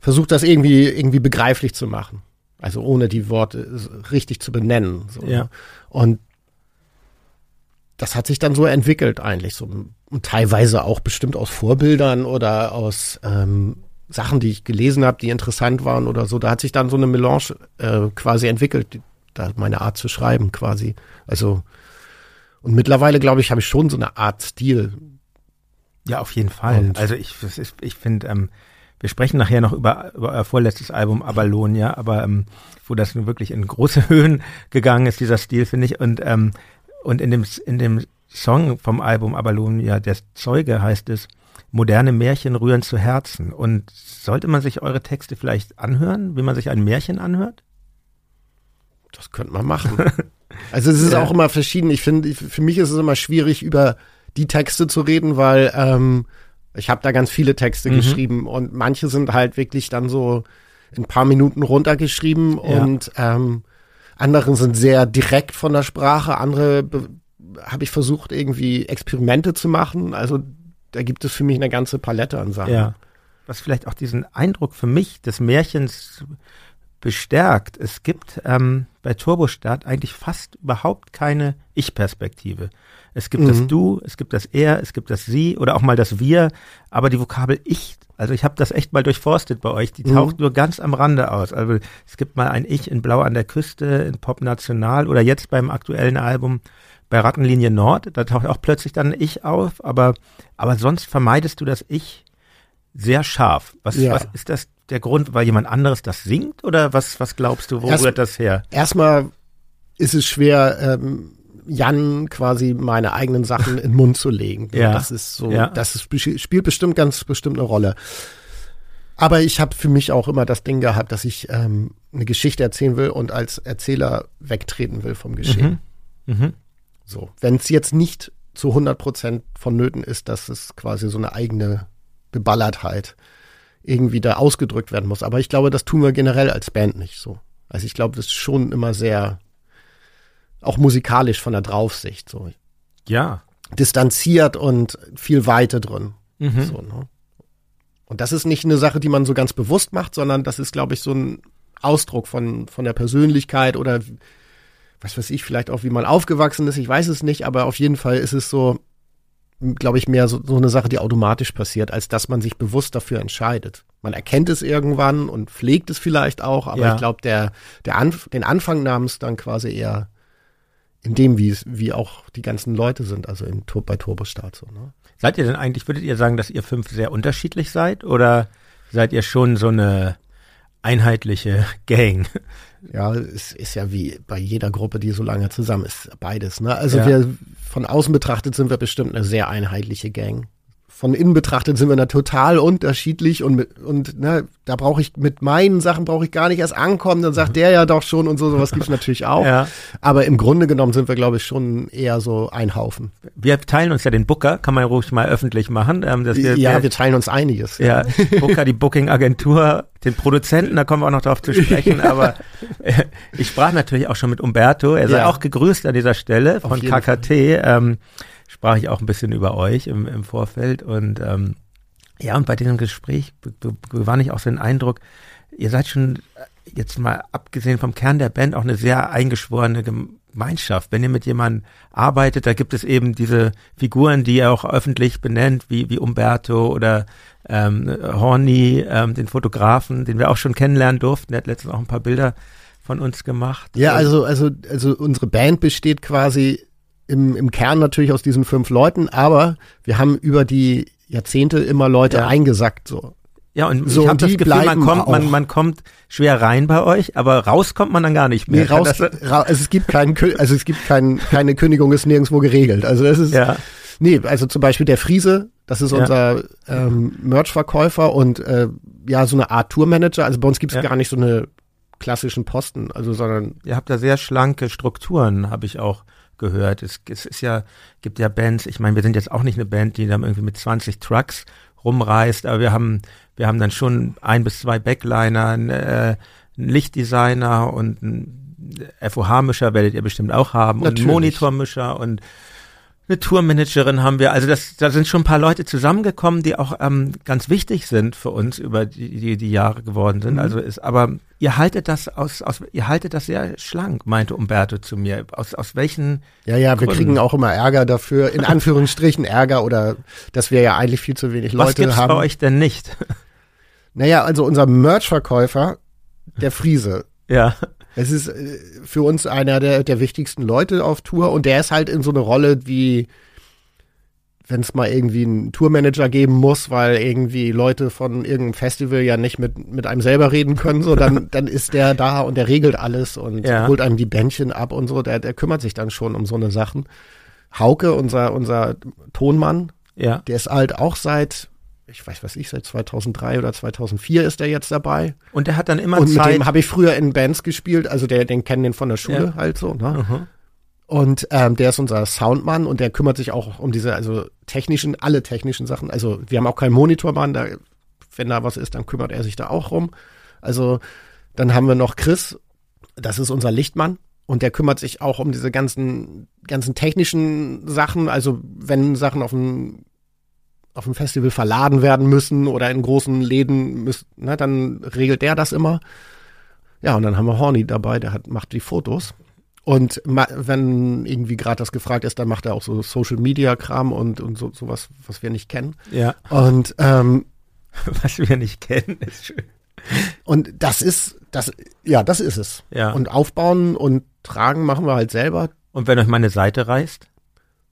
versucht, das irgendwie, irgendwie begreiflich zu machen. Also ohne die Worte richtig zu benennen. So. Ja. Und das hat sich dann so entwickelt eigentlich so und teilweise auch bestimmt aus Vorbildern oder aus ähm, Sachen, die ich gelesen habe, die interessant waren oder so. Da hat sich dann so eine Melange äh, quasi entwickelt, da meine Art zu schreiben quasi. Also und mittlerweile glaube ich, habe ich schon so eine Art Stil. Ja, auf jeden Fall. Und also ich, ich finde, ähm, wir sprechen nachher noch über, über euer vorletztes Album Abalonia, aber ähm, wo das nun wirklich in große Höhen gegangen ist, dieser Stil, finde ich. Und, ähm, und in dem, in dem Song vom Album Abalonia, der Zeuge heißt es, moderne Märchen rühren zu Herzen. Und sollte man sich eure Texte vielleicht anhören, wie man sich ein Märchen anhört? Das könnte man machen. also es ist ja. auch immer verschieden. Ich finde, für mich ist es immer schwierig, über die Texte zu reden, weil ähm, ich habe da ganz viele Texte mhm. geschrieben und manche sind halt wirklich dann so in ein paar Minuten runtergeschrieben ja. und ähm, andere sind sehr direkt von der Sprache, andere habe ich versucht, irgendwie Experimente zu machen. Also da gibt es für mich eine ganze Palette an Sachen. Ja. Was vielleicht auch diesen Eindruck für mich des Märchens bestärkt. Es gibt ähm, bei Turbostadt eigentlich fast überhaupt keine Ich-Perspektive. Es gibt mhm. das Du, es gibt das Er, es gibt das Sie oder auch mal das Wir, aber die Vokabel Ich, also ich habe das echt mal durchforstet bei euch, die taucht mhm. nur ganz am Rande aus. Also es gibt mal ein Ich in Blau an der Küste, in Pop National oder jetzt beim aktuellen Album bei Rattenlinie Nord, da taucht auch plötzlich dann ein Ich auf, aber, aber sonst vermeidest du das Ich sehr scharf. Was, ja. was ist das der Grund, weil jemand anderes das singt oder was, was glaubst du, wo Erst, rührt das her? Erstmal ist es schwer, ähm, Jan quasi meine eigenen Sachen in den Mund zu legen. Ja. Das ist so, ja. das ist, spielt bestimmt ganz bestimmt eine Rolle. Aber ich habe für mich auch immer das Ding gehabt, dass ich ähm, eine Geschichte erzählen will und als Erzähler wegtreten will vom Geschehen. Mhm. Mhm. So, wenn es jetzt nicht zu 100 Prozent vonnöten ist, dass es quasi so eine eigene Beballertheit irgendwie da ausgedrückt werden muss. Aber ich glaube, das tun wir generell als Band nicht so. Also ich glaube, das ist schon immer sehr, auch musikalisch von der Draufsicht so. Ja. Distanziert und viel Weite drin. Mhm. So, ne? Und das ist nicht eine Sache, die man so ganz bewusst macht, sondern das ist, glaube ich, so ein Ausdruck von, von der Persönlichkeit oder was weiß ich, vielleicht auch, wie man aufgewachsen ist, ich weiß es nicht, aber auf jeden Fall ist es so, glaube ich, mehr so, so eine Sache, die automatisch passiert, als dass man sich bewusst dafür entscheidet. Man erkennt es irgendwann und pflegt es vielleicht auch, aber ja. ich glaube, der, der Anf den Anfang nahm es dann quasi eher in dem, wie es, wie auch die ganzen Leute sind, also in, bei Turbostart so. Ne? Seid ihr denn eigentlich, würdet ihr sagen, dass ihr fünf sehr unterschiedlich seid oder seid ihr schon so eine einheitliche Gang? Ja, es ist ja wie bei jeder Gruppe, die so lange zusammen ist, beides. Ne? Also ja. wir von außen betrachtet sind wir bestimmt eine sehr einheitliche Gang von innen betrachtet sind wir da total unterschiedlich und mit, und ne, da brauche ich mit meinen Sachen brauche ich gar nicht erst ankommen, dann sagt der ja doch schon und so sowas gibt's natürlich auch. Ja. Aber im Grunde genommen sind wir glaube ich schon eher so ein Haufen. Wir teilen uns ja den Booker, kann man ruhig mal öffentlich machen, ähm, dass wir, ja, wir, wir teilen uns einiges. Ja, Booker, die Booking Agentur, den Produzenten, da kommen wir auch noch drauf zu sprechen, aber äh, ich sprach natürlich auch schon mit Umberto, er sei ja. auch gegrüßt an dieser Stelle von KKT. Ähm, sprach ich auch ein bisschen über euch im, im Vorfeld und ähm, ja, und bei diesem Gespräch gewann ich auch so den Eindruck, ihr seid schon äh, jetzt mal abgesehen vom Kern der Band auch eine sehr eingeschworene Gemeinschaft. Wenn ihr mit jemandem arbeitet, da gibt es eben diese Figuren, die ihr auch öffentlich benennt, wie, wie Umberto oder ähm, Horny, ähm, den Fotografen, den wir auch schon kennenlernen durften. Der hat letztens auch ein paar Bilder von uns gemacht. Ja, also, also, also unsere Band besteht quasi im, im Kern natürlich aus diesen fünf Leuten, aber wir haben über die Jahrzehnte immer Leute ja. eingesackt so. Ja, und So, ich habe das Gefühl, man kommt, man, man kommt schwer rein bei euch, aber raus kommt man dann gar nicht mehr. Nee, raus, ra also es gibt keinen, also es gibt kein, keine Kündigung, ist nirgendwo geregelt. Also das ist, ja, nee, also zum Beispiel der Friese, das ist Ja. unser ähm, Merch-Verkäufer und äh, ja, so eine Art Tourmanager. Also bei uns gibt's Ja. gar nicht so eine klassischen Posten, also sondern ihr habt da sehr schlanke Strukturen, habe ich auch gehört. Es, es ist ja, gibt ja Bands, ich meine, wir sind jetzt auch nicht eine Band, die dann irgendwie mit 20 Trucks rumreist, aber wir haben, wir haben dann schon ein bis zwei Backliner, ein, äh, einen Lichtdesigner und einen FOH-Mischer werdet ihr bestimmt auch haben und Natürlich. einen Monitormischer und eine Tourmanagerin haben wir. Also das, da sind schon ein paar Leute zusammengekommen, die auch ähm, ganz wichtig sind für uns über die, die, die Jahre geworden sind. Mhm. Also ist, aber ihr haltet das aus, aus, ihr haltet das sehr schlank, meinte Umberto zu mir. Aus, aus welchen, ja, ja, wir Gründen. kriegen auch immer Ärger dafür, in Anführungsstrichen Ärger oder dass wir ja eigentlich viel zu wenig was Leute gibt's haben. bei euch denn nicht? Naja, also unser Merch-Verkäufer, der Friese, ja, Es ist äh, für uns einer der, der wichtigsten Leute auf Tour und der ist halt in so eine Rolle wie, wenn es mal irgendwie einen Tourmanager geben muss, weil irgendwie Leute von irgendeinem Festival ja nicht mit, mit einem selber reden können, so dann, dann ist der da und der regelt alles und Ja. holt einem die Bändchen ab und so, der, der kümmert sich dann schon um so eine Sachen. Hauke, unser, unser Tonmann, ja, der ist halt auch seit, ich weiß was ich, seit 2003 oder 2004 ist er jetzt dabei. und der hat dann immer Und mit Zeit. dem habe ich früher in Bands gespielt, also der, den kennen den von der Schule Ja. halt so, ne? Mhm. Und ähm, der ist unser Soundmann und der kümmert sich auch um diese, also technischen, alle technischen Sachen. Also wir haben auch keinen Monitormann, da, wenn da was ist, dann kümmert er sich da auch rum. Also dann haben wir noch Chris, das ist unser Lichtmann und der kümmert sich auch um diese ganzen, ganzen technischen Sachen. Also wenn Sachen auf dem auf dem Festival verladen werden müssen oder in großen Läden müssen, ne, dann regelt der das immer. Ja, und dann haben wir Horny dabei, der hat, macht die Fotos. Und wenn irgendwie gerade das gefragt ist, dann macht er auch so Social Media Kram und, und so sowas, was wir nicht kennen. Ja, Und ähm, was wir nicht kennen, ist schön. und das ist das ja, das ist es. Ja. Und aufbauen und tragen machen wir halt selber. Und wenn euch meine Seite reißt?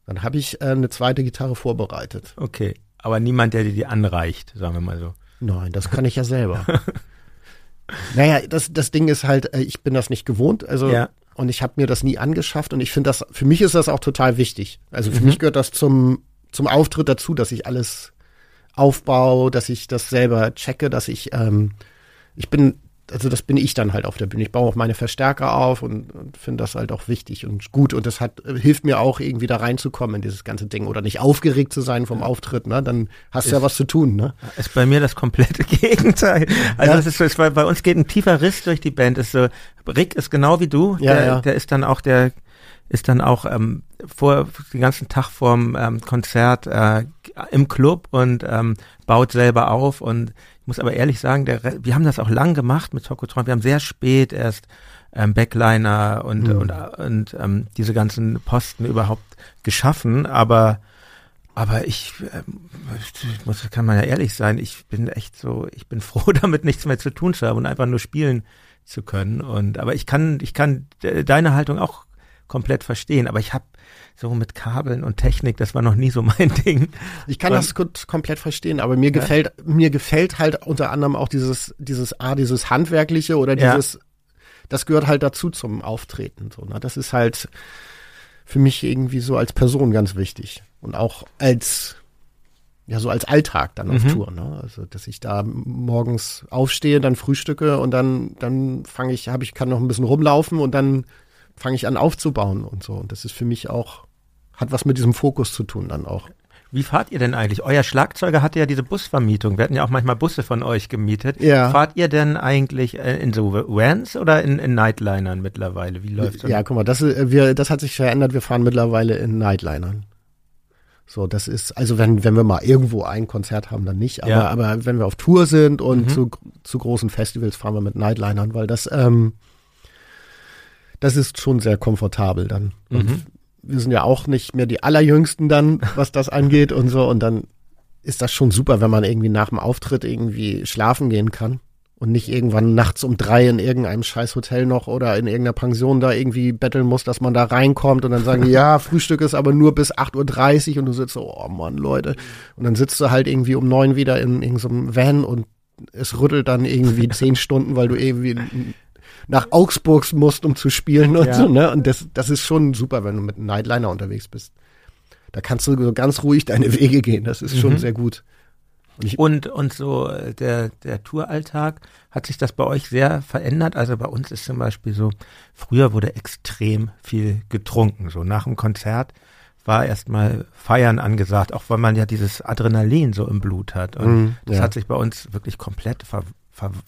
Dann habe ich äh, eine zweite Gitarre vorbereitet. Okay. Aber niemand, der dir die anreicht, sagen wir mal so. Nein, das kann ich ja selber. naja, das, das Ding ist halt, äh, ich bin das nicht gewohnt, also Ja. und ich habe mir das nie angeschafft und ich finde das, für mich ist das auch total wichtig. Also für Mhm. mich gehört das zum, zum Auftritt dazu, dass ich alles aufbaue, dass ich das selber checke, dass ich, ähm, ich bin, also das bin ich dann halt auf der Bühne. Ich baue auch meine Verstärker auf und, und finde das halt auch wichtig und gut. Und das hat, hilft mir auch irgendwie da reinzukommen in dieses ganze Ding oder nicht aufgeregt zu sein vom Auftritt, ne? Dann hast du ja was zu tun, ne? Ist bei mir das komplette Gegenteil. Also Ja. das ist so, es war, bei uns geht ein tiefer Riss durch die Band. Ist so, Rick ist genau wie du. Ja, der, ja. der ist dann auch der ist dann auch ähm, vor den ganzen Tag vorm ähm, Konzert äh, im Club und ähm, baut selber auf und ich muss aber ehrlich sagen, der, wir haben das auch lang gemacht mit Tokotron. Wir haben sehr spät erst ähm, Backliner und Mhm. und, und ähm, diese ganzen Posten überhaupt geschaffen, aber aber ich, ähm, ich muss, kann man ja ehrlich sein, ich bin echt so, ich bin froh, damit nichts mehr zu tun zu haben und einfach nur spielen zu können. Und aber ich kann, ich kann de- deine Haltung auch komplett verstehen, aber ich habe so mit Kabeln und Technik, das war noch nie so mein Ding. Ich kann Und- das gut, komplett verstehen, aber mir gefällt, mir gefällt halt unter anderem auch dieses, dieses A, dieses Handwerkliche oder Ja. dieses, das gehört halt dazu zum Auftreten, so, ne? Das ist halt für mich irgendwie so als Person ganz wichtig und auch als, ja, so als Alltag dann auf Mhm. Tour, ne? Also, dass ich da morgens aufstehe, dann frühstücke und dann, dann fange ich, habe ich, kann noch ein bisschen rumlaufen und dann fange ich an aufzubauen und so. Und das ist für mich auch, hat was mit diesem Fokus zu tun dann auch. Wie fahrt ihr denn eigentlich? Euer Schlagzeuger hatte ja diese Busvermietung. Wir hatten ja auch manchmal Busse von euch gemietet. Ja. Fahrt ihr denn eigentlich äh, in so Vans oder in, in Nightlinern mittlerweile? Wie läuft das? Ja, guck mal, das, äh, wir, das hat sich verändert. Wir fahren mittlerweile in Nightlinern. So, das ist, also wenn, wenn wir mal irgendwo ein Konzert haben, dann nicht. Aber, Ja. aber wenn wir auf Tour sind und Mhm. zu, zu großen Festivals fahren wir mit Nightlinern, weil das, ähm, das ist schon sehr komfortabel dann. Mhm. wir sind ja auch nicht mehr die allerjüngsten dann, was das angeht und so. Und dann ist das schon super, wenn man irgendwie nach dem Auftritt irgendwie schlafen gehen kann und nicht irgendwann nachts um drei in irgendeinem scheiß Hotel noch oder in irgendeiner Pension da irgendwie betteln muss, dass man da reinkommt und dann sagen die, ja, Frühstück ist aber nur bis 8.30 Uhr und du sitzt so, oh Mann, Leute. Und dann sitzt du halt irgendwie um neun wieder in irgendeinem Van und es rüttelt dann irgendwie zehn Stunden, weil du irgendwie nach Augsburg musst, um zu spielen und ja. so, ne? Und das, das ist schon super, wenn du mit einem Nightliner unterwegs bist. Da kannst du so ganz ruhig deine Wege gehen. Das ist schon mhm. sehr gut. Und, und, und so äh, der, der Touralltag, hat sich das bei euch sehr verändert? Also bei uns ist zum Beispiel so, früher wurde extrem viel getrunken. So nach dem Konzert war erstmal Feiern angesagt, auch weil man ja dieses Adrenalin so im Blut hat. Und mm, das hat sich bei uns wirklich komplett ver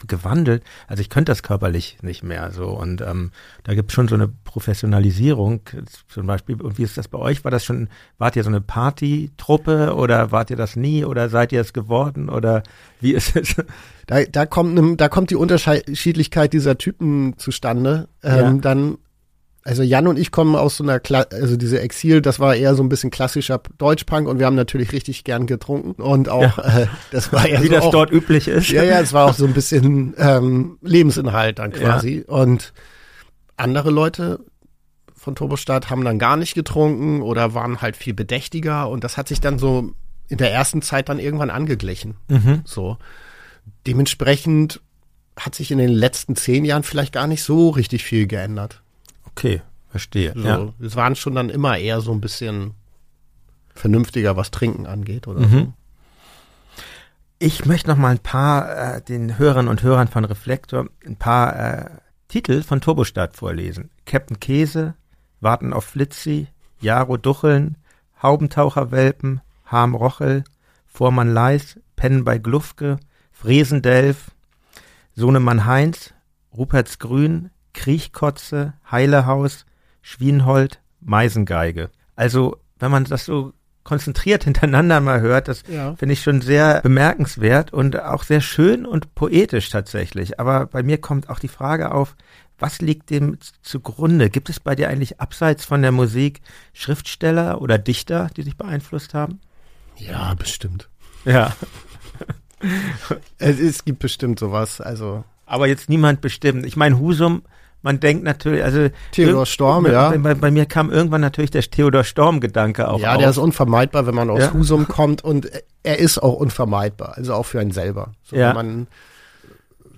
gewandelt. Also ich könnte das körperlich nicht mehr so. Und ähm, da gibt es schon so eine Professionalisierung. Zum Beispiel, und wie ist das bei euch? War das schon, wart ihr so eine Partytruppe oder wart ihr das nie oder seid ihr es geworden oder wie ist es? Da, da kommt ne, da kommt die Unterschiedlichkeit dieser Typen zustande. Ähm, ja. Dann also Jan und ich kommen aus so einer, Kla also diese Exil, das war eher so ein bisschen klassischer Deutschpunk und wir haben natürlich richtig gern getrunken und auch, ja. äh, das war ja Wie so das auch, dort üblich ist. Ja, ja, es war auch so ein bisschen ähm, Lebensinhalt dann quasi ja. und andere Leute von Turbostadt haben dann gar nicht getrunken oder waren halt viel bedächtiger und das hat sich dann so in der ersten Zeit dann irgendwann angeglichen. Mhm. So. Dementsprechend hat sich in den letzten zehn Jahren vielleicht gar nicht so richtig viel geändert. Okay, verstehe. So, ja. Es waren schon dann immer eher so ein bisschen vernünftiger, was Trinken angeht oder mhm. so. Ich möchte noch mal ein paar äh, den Hörern und Hörern von Reflektor ein paar äh, Titel von Turbostadt vorlesen. Captain Käse, Warten auf Flitzi, Jaro Ducheln, Haubentaucherwelpen, Harm Rochel, Vormann Leis, Pennen bei Glufke, Fresendelf, Sohnemann Heinz, Ruperts Grün, Kriechkotze, Heilehaus, Schwienhold, Meisengeige. Also, wenn man das so konzentriert hintereinander mal hört, das ja. finde ich schon sehr bemerkenswert und auch sehr schön und poetisch tatsächlich. Aber bei mir kommt auch die Frage auf, was liegt dem zugrunde? Gibt es bei dir eigentlich abseits von der Musik Schriftsteller oder Dichter, die dich beeinflusst haben? Ja, bestimmt. Ja. es, es gibt bestimmt sowas, also. Aber jetzt niemand bestimmt. Ich meine, Husum man denkt natürlich, also Theodor Storm, ja. Bei, bei, mir kam irgendwann natürlich der Theodor Storm-Gedanke auch. Ja, auf. der ist unvermeidbar, wenn man aus ja. Husum kommt und er ist auch unvermeidbar, also auch für einen selber. So, ja. Wenn man,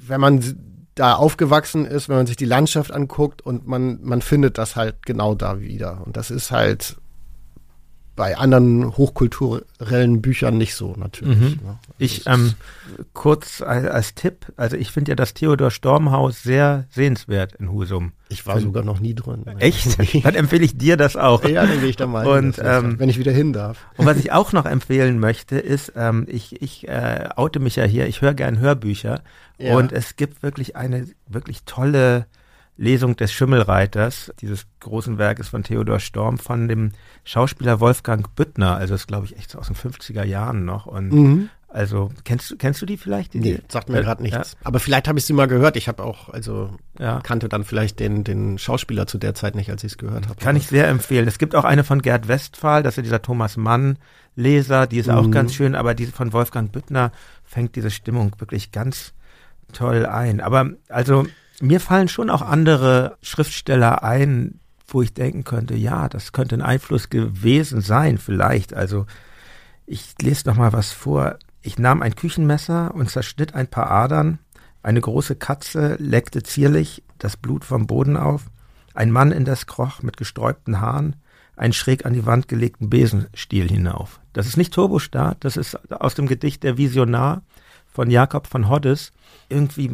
wenn man da aufgewachsen ist, wenn man sich die Landschaft anguckt und man, man findet das halt genau da wieder. Und das ist halt bei anderen hochkulturellen Büchern nicht so natürlich. Mhm. Ne? Also ich ähm, kurz als, als, Tipp, also ich finde ja das Theodor Stormhaus sehr sehenswert in Husum. Ich war sogar noch nie drin. Echt? Dann empfehle ich dir das auch. Ja, dann gehe ich da mal. Und hin, ähm, wenn ich wieder hin darf. Und was ich auch noch empfehlen möchte, ist, ähm, ich, ich äh, oute mich ja hier, ich höre gern Hörbücher ja. und es gibt wirklich eine wirklich tolle Lesung des Schimmelreiters, dieses großen Werkes von Theodor Storm, von dem Schauspieler Wolfgang Büttner. Also das glaube ich echt aus den 50er Jahren noch. Und mhm. also kennst du kennst du die vielleicht? Die, nee, sagt mir äh, gerade nichts. Ja. Aber vielleicht habe ich sie mal gehört. Ich habe auch also ja. kannte dann vielleicht den den Schauspieler zu der Zeit nicht, als ich es gehört habe. Kann ich sehr empfehlen. Es gibt auch eine von Gerd Westphal, das ist dieser Thomas Mann Leser, die ist mhm. auch ganz schön, aber diese von Wolfgang Büttner fängt diese Stimmung wirklich ganz toll ein. Aber also mir fallen schon auch andere Schriftsteller ein, wo ich denken könnte, ja, das könnte ein Einfluss gewesen sein, vielleicht. Also ich lese noch mal was vor. Ich nahm ein Küchenmesser und zerschnitt ein paar Adern. Eine große Katze leckte zierlich das Blut vom Boden auf. Ein Mann in das kroch mit gesträubten Haaren, einen schräg an die Wand gelegten Besenstiel hinauf. Das ist nicht Turbostart, das ist aus dem Gedicht Der Visionar von Jakob von Hoddes. Irgendwie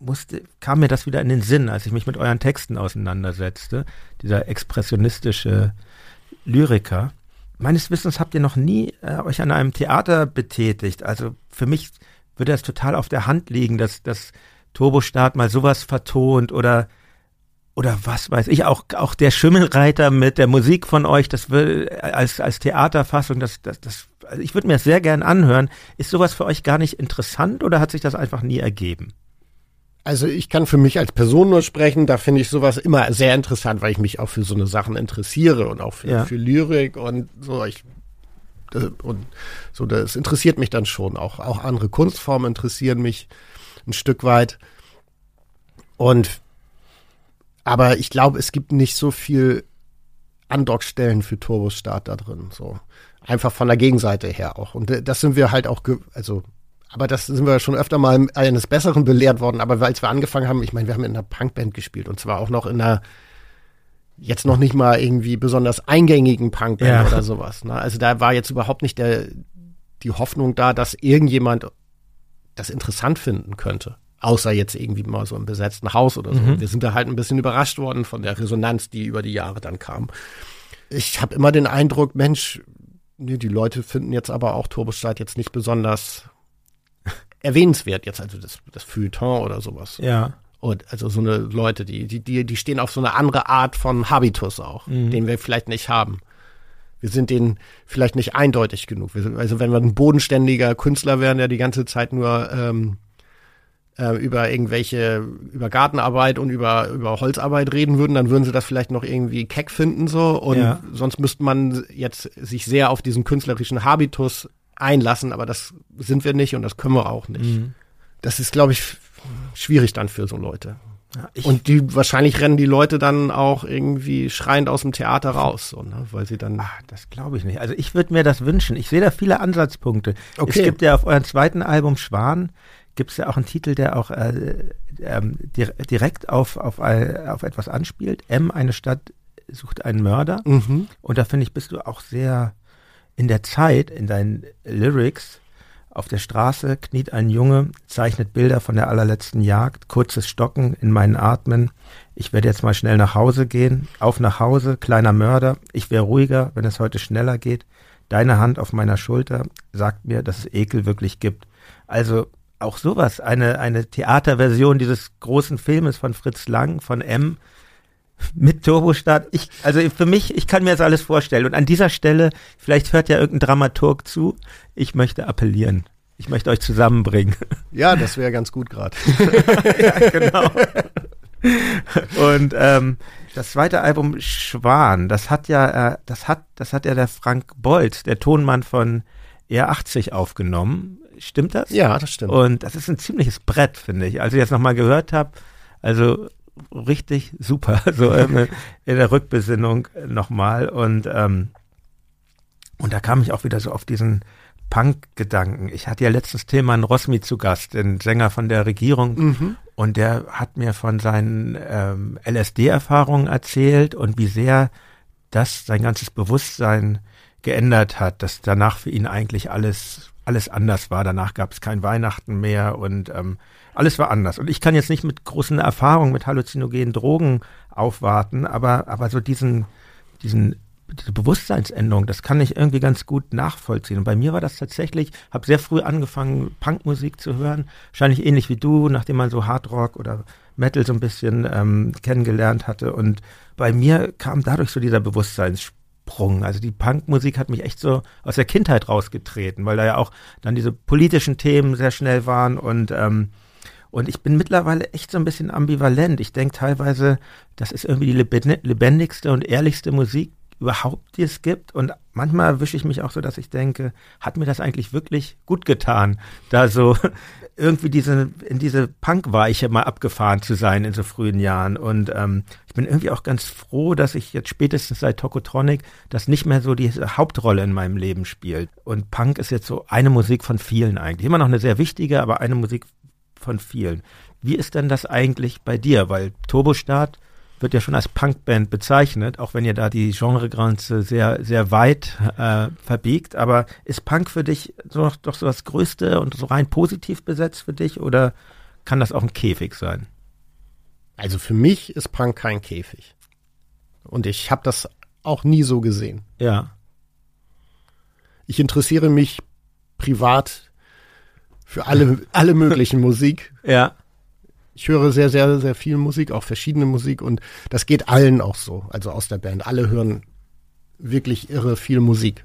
musste, kam mir das wieder in den Sinn, als ich mich mit euren Texten auseinandersetzte. Dieser expressionistische Lyriker. Meines Wissens habt ihr noch nie äh, euch an einem Theater betätigt. Also für mich würde es total auf der Hand liegen, dass, dass Turbostart mal sowas vertont oder oder was weiß ich, auch, auch der Schimmelreiter mit der Musik von euch, das will als, als Theaterfassung, das, das, das, also ich würde mir das sehr gern anhören. Ist sowas für euch gar nicht interessant oder hat sich das einfach nie ergeben? Also ich kann für mich als Person nur sprechen, da finde ich sowas immer sehr interessant, weil ich mich auch für so eine Sachen interessiere und auch für, ja. für Lyrik und so. Ich, und so, das interessiert mich dann schon. Auch, auch andere Kunstformen interessieren mich ein Stück weit. Und aber ich glaube, es gibt nicht so viel Andockstellen für Turbostart da drin. So einfach von der Gegenseite her auch. Und das sind wir halt auch, also aber das sind wir schon öfter mal eines Besseren belehrt worden. Aber als wir angefangen haben, ich meine, wir haben in einer Punkband gespielt und zwar auch noch in einer jetzt noch nicht mal irgendwie besonders eingängigen Punkband ja. oder sowas. Ne? Also da war jetzt überhaupt nicht der, die Hoffnung da, dass irgendjemand das interessant finden könnte. Außer jetzt irgendwie mal so im besetzten Haus oder so. Mhm. Wir sind da halt ein bisschen überrascht worden von der Resonanz, die über die Jahre dann kam. Ich habe immer den Eindruck, Mensch, nee, die Leute finden jetzt aber auch Turbostart jetzt nicht besonders erwähnenswert jetzt, also das, das Feuilleton oder sowas. Ja. Und also so eine Leute, die, die, die, stehen auf so eine andere Art von Habitus auch, mhm. den wir vielleicht nicht haben. Wir sind denen vielleicht nicht eindeutig genug. Sind, also wenn wir ein bodenständiger Künstler wären, der die ganze Zeit nur ähm, äh, über irgendwelche, über Gartenarbeit und über, über Holzarbeit reden würden, dann würden sie das vielleicht noch irgendwie keck finden so. Und ja. sonst müsste man jetzt sich sehr auf diesen künstlerischen Habitus einlassen, aber das sind wir nicht und das können wir auch nicht. Mhm. Das ist, glaube ich, schwierig dann für so Leute. Ja, und die wahrscheinlich rennen die Leute dann auch irgendwie schreiend aus dem Theater raus, so, ne? weil sie dann. Ach, das glaube ich nicht. Also ich würde mir das wünschen. Ich sehe da viele Ansatzpunkte. Okay. Es gibt ja auf eurem zweiten Album Schwan gibt es ja auch einen Titel, der auch äh, äh, direkt auf, auf, auf etwas anspielt. M, eine Stadt sucht einen Mörder. Mhm. Und da finde ich, bist du auch sehr in der Zeit, in deinen Lyrics, auf der Straße kniet ein Junge, zeichnet Bilder von der allerletzten Jagd, kurzes Stocken in meinen Atmen. Ich werde jetzt mal schnell nach Hause gehen. Auf nach Hause, kleiner Mörder. Ich wäre ruhiger, wenn es heute schneller geht. Deine Hand auf meiner Schulter sagt mir, dass es Ekel wirklich gibt. Also auch sowas, eine, eine Theaterversion dieses großen Filmes von Fritz Lang, von M, mit Turbostart. Ich, also für mich, ich kann mir das alles vorstellen. Und an dieser Stelle, vielleicht hört ja irgendein Dramaturg zu, ich möchte appellieren. Ich möchte euch zusammenbringen. Ja, das wäre ganz gut gerade. ja, genau. Und ähm, das zweite Album Schwan, das hat ja, äh, das hat, das hat ja der Frank Bolt, der Tonmann von R80 aufgenommen. Stimmt das? Ja, das stimmt. Und das ist ein ziemliches Brett, finde ich. Als ich das nochmal gehört habe, also richtig super, so ähm, in der Rückbesinnung nochmal. Und, ähm, und da kam ich auch wieder so auf diesen Punk-Gedanken. Ich hatte ja letztens Tilman Rosmi zu Gast, den Sänger von der Regierung, mhm. und der hat mir von seinen ähm, LSD-Erfahrungen erzählt und wie sehr das sein ganzes Bewusstsein geändert hat, dass danach für ihn eigentlich alles alles anders war. Danach gab es kein Weihnachten mehr und ähm, alles war anders. Und ich kann jetzt nicht mit großen Erfahrungen mit halluzinogenen Drogen aufwarten, aber, aber so diesen, diesen, diese Bewusstseinsänderung, das kann ich irgendwie ganz gut nachvollziehen. Und bei mir war das tatsächlich, habe sehr früh angefangen, Punkmusik zu hören, wahrscheinlich ähnlich wie du, nachdem man so Hardrock oder Metal so ein bisschen ähm, kennengelernt hatte. Und bei mir kam dadurch so dieser Bewusstseinssprung. Also die Punkmusik hat mich echt so aus der Kindheit rausgetreten, weil da ja auch dann diese politischen Themen sehr schnell waren und ähm, und ich bin mittlerweile echt so ein bisschen ambivalent. Ich denke teilweise, das ist irgendwie die lebendigste und ehrlichste Musik überhaupt, die es gibt. Und manchmal erwische ich mich auch so, dass ich denke, hat mir das eigentlich wirklich gut getan, da so irgendwie diese, in diese Punkweiche mal abgefahren zu sein in so frühen Jahren. Und ähm, ich bin irgendwie auch ganz froh, dass ich jetzt spätestens seit Tokotronic das nicht mehr so die Hauptrolle in meinem Leben spielt. Und Punk ist jetzt so eine Musik von vielen eigentlich. Immer noch eine sehr wichtige, aber eine Musik von vielen. Wie ist denn das eigentlich bei dir? Weil Turbostart wird ja schon als Punkband bezeichnet, auch wenn ihr da die Genregrenze sehr, sehr weit äh, verbiegt. Aber ist Punk für dich so, doch so das Größte und so rein positiv besetzt für dich oder kann das auch ein Käfig sein? Also für mich ist Punk kein Käfig. Und ich habe das auch nie so gesehen. Ja. Ich interessiere mich privat für alle, alle möglichen Musik. Ja. Ich höre sehr, sehr, sehr viel Musik, auch verschiedene Musik und das geht allen auch so, also aus der Band. Alle hören wirklich irre viel Musik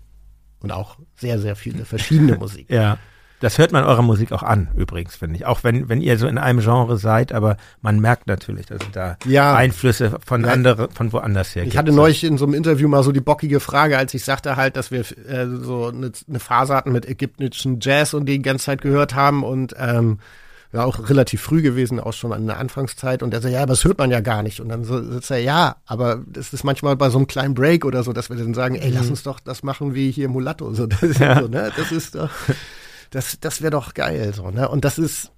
und auch sehr, sehr viele verschiedene Musik. Ja. Das hört man eurer Musik auch an, übrigens, finde ich. Auch wenn, wenn ihr so in einem Genre seid, aber man merkt natürlich, dass da ja. Einflüsse von andere, von woanders her Ich hatte neulich in so einem Interview mal so die bockige Frage, als ich sagte halt, dass wir äh, so eine, eine Phase hatten mit ägyptischen Jazz und die die ganze Zeit gehört haben und ähm, ja auch relativ früh gewesen, auch schon an der Anfangszeit. Und er sagt, ja, aber das hört man ja gar nicht. Und dann sitzt er, ja, aber das ist manchmal bei so einem kleinen Break oder so, dass wir dann sagen, ey, lass mhm. uns doch das machen wie hier Mulatto. So, das, ja. so, ne? das ist doch Das, das wäre doch geil, so, ne? Und das ist,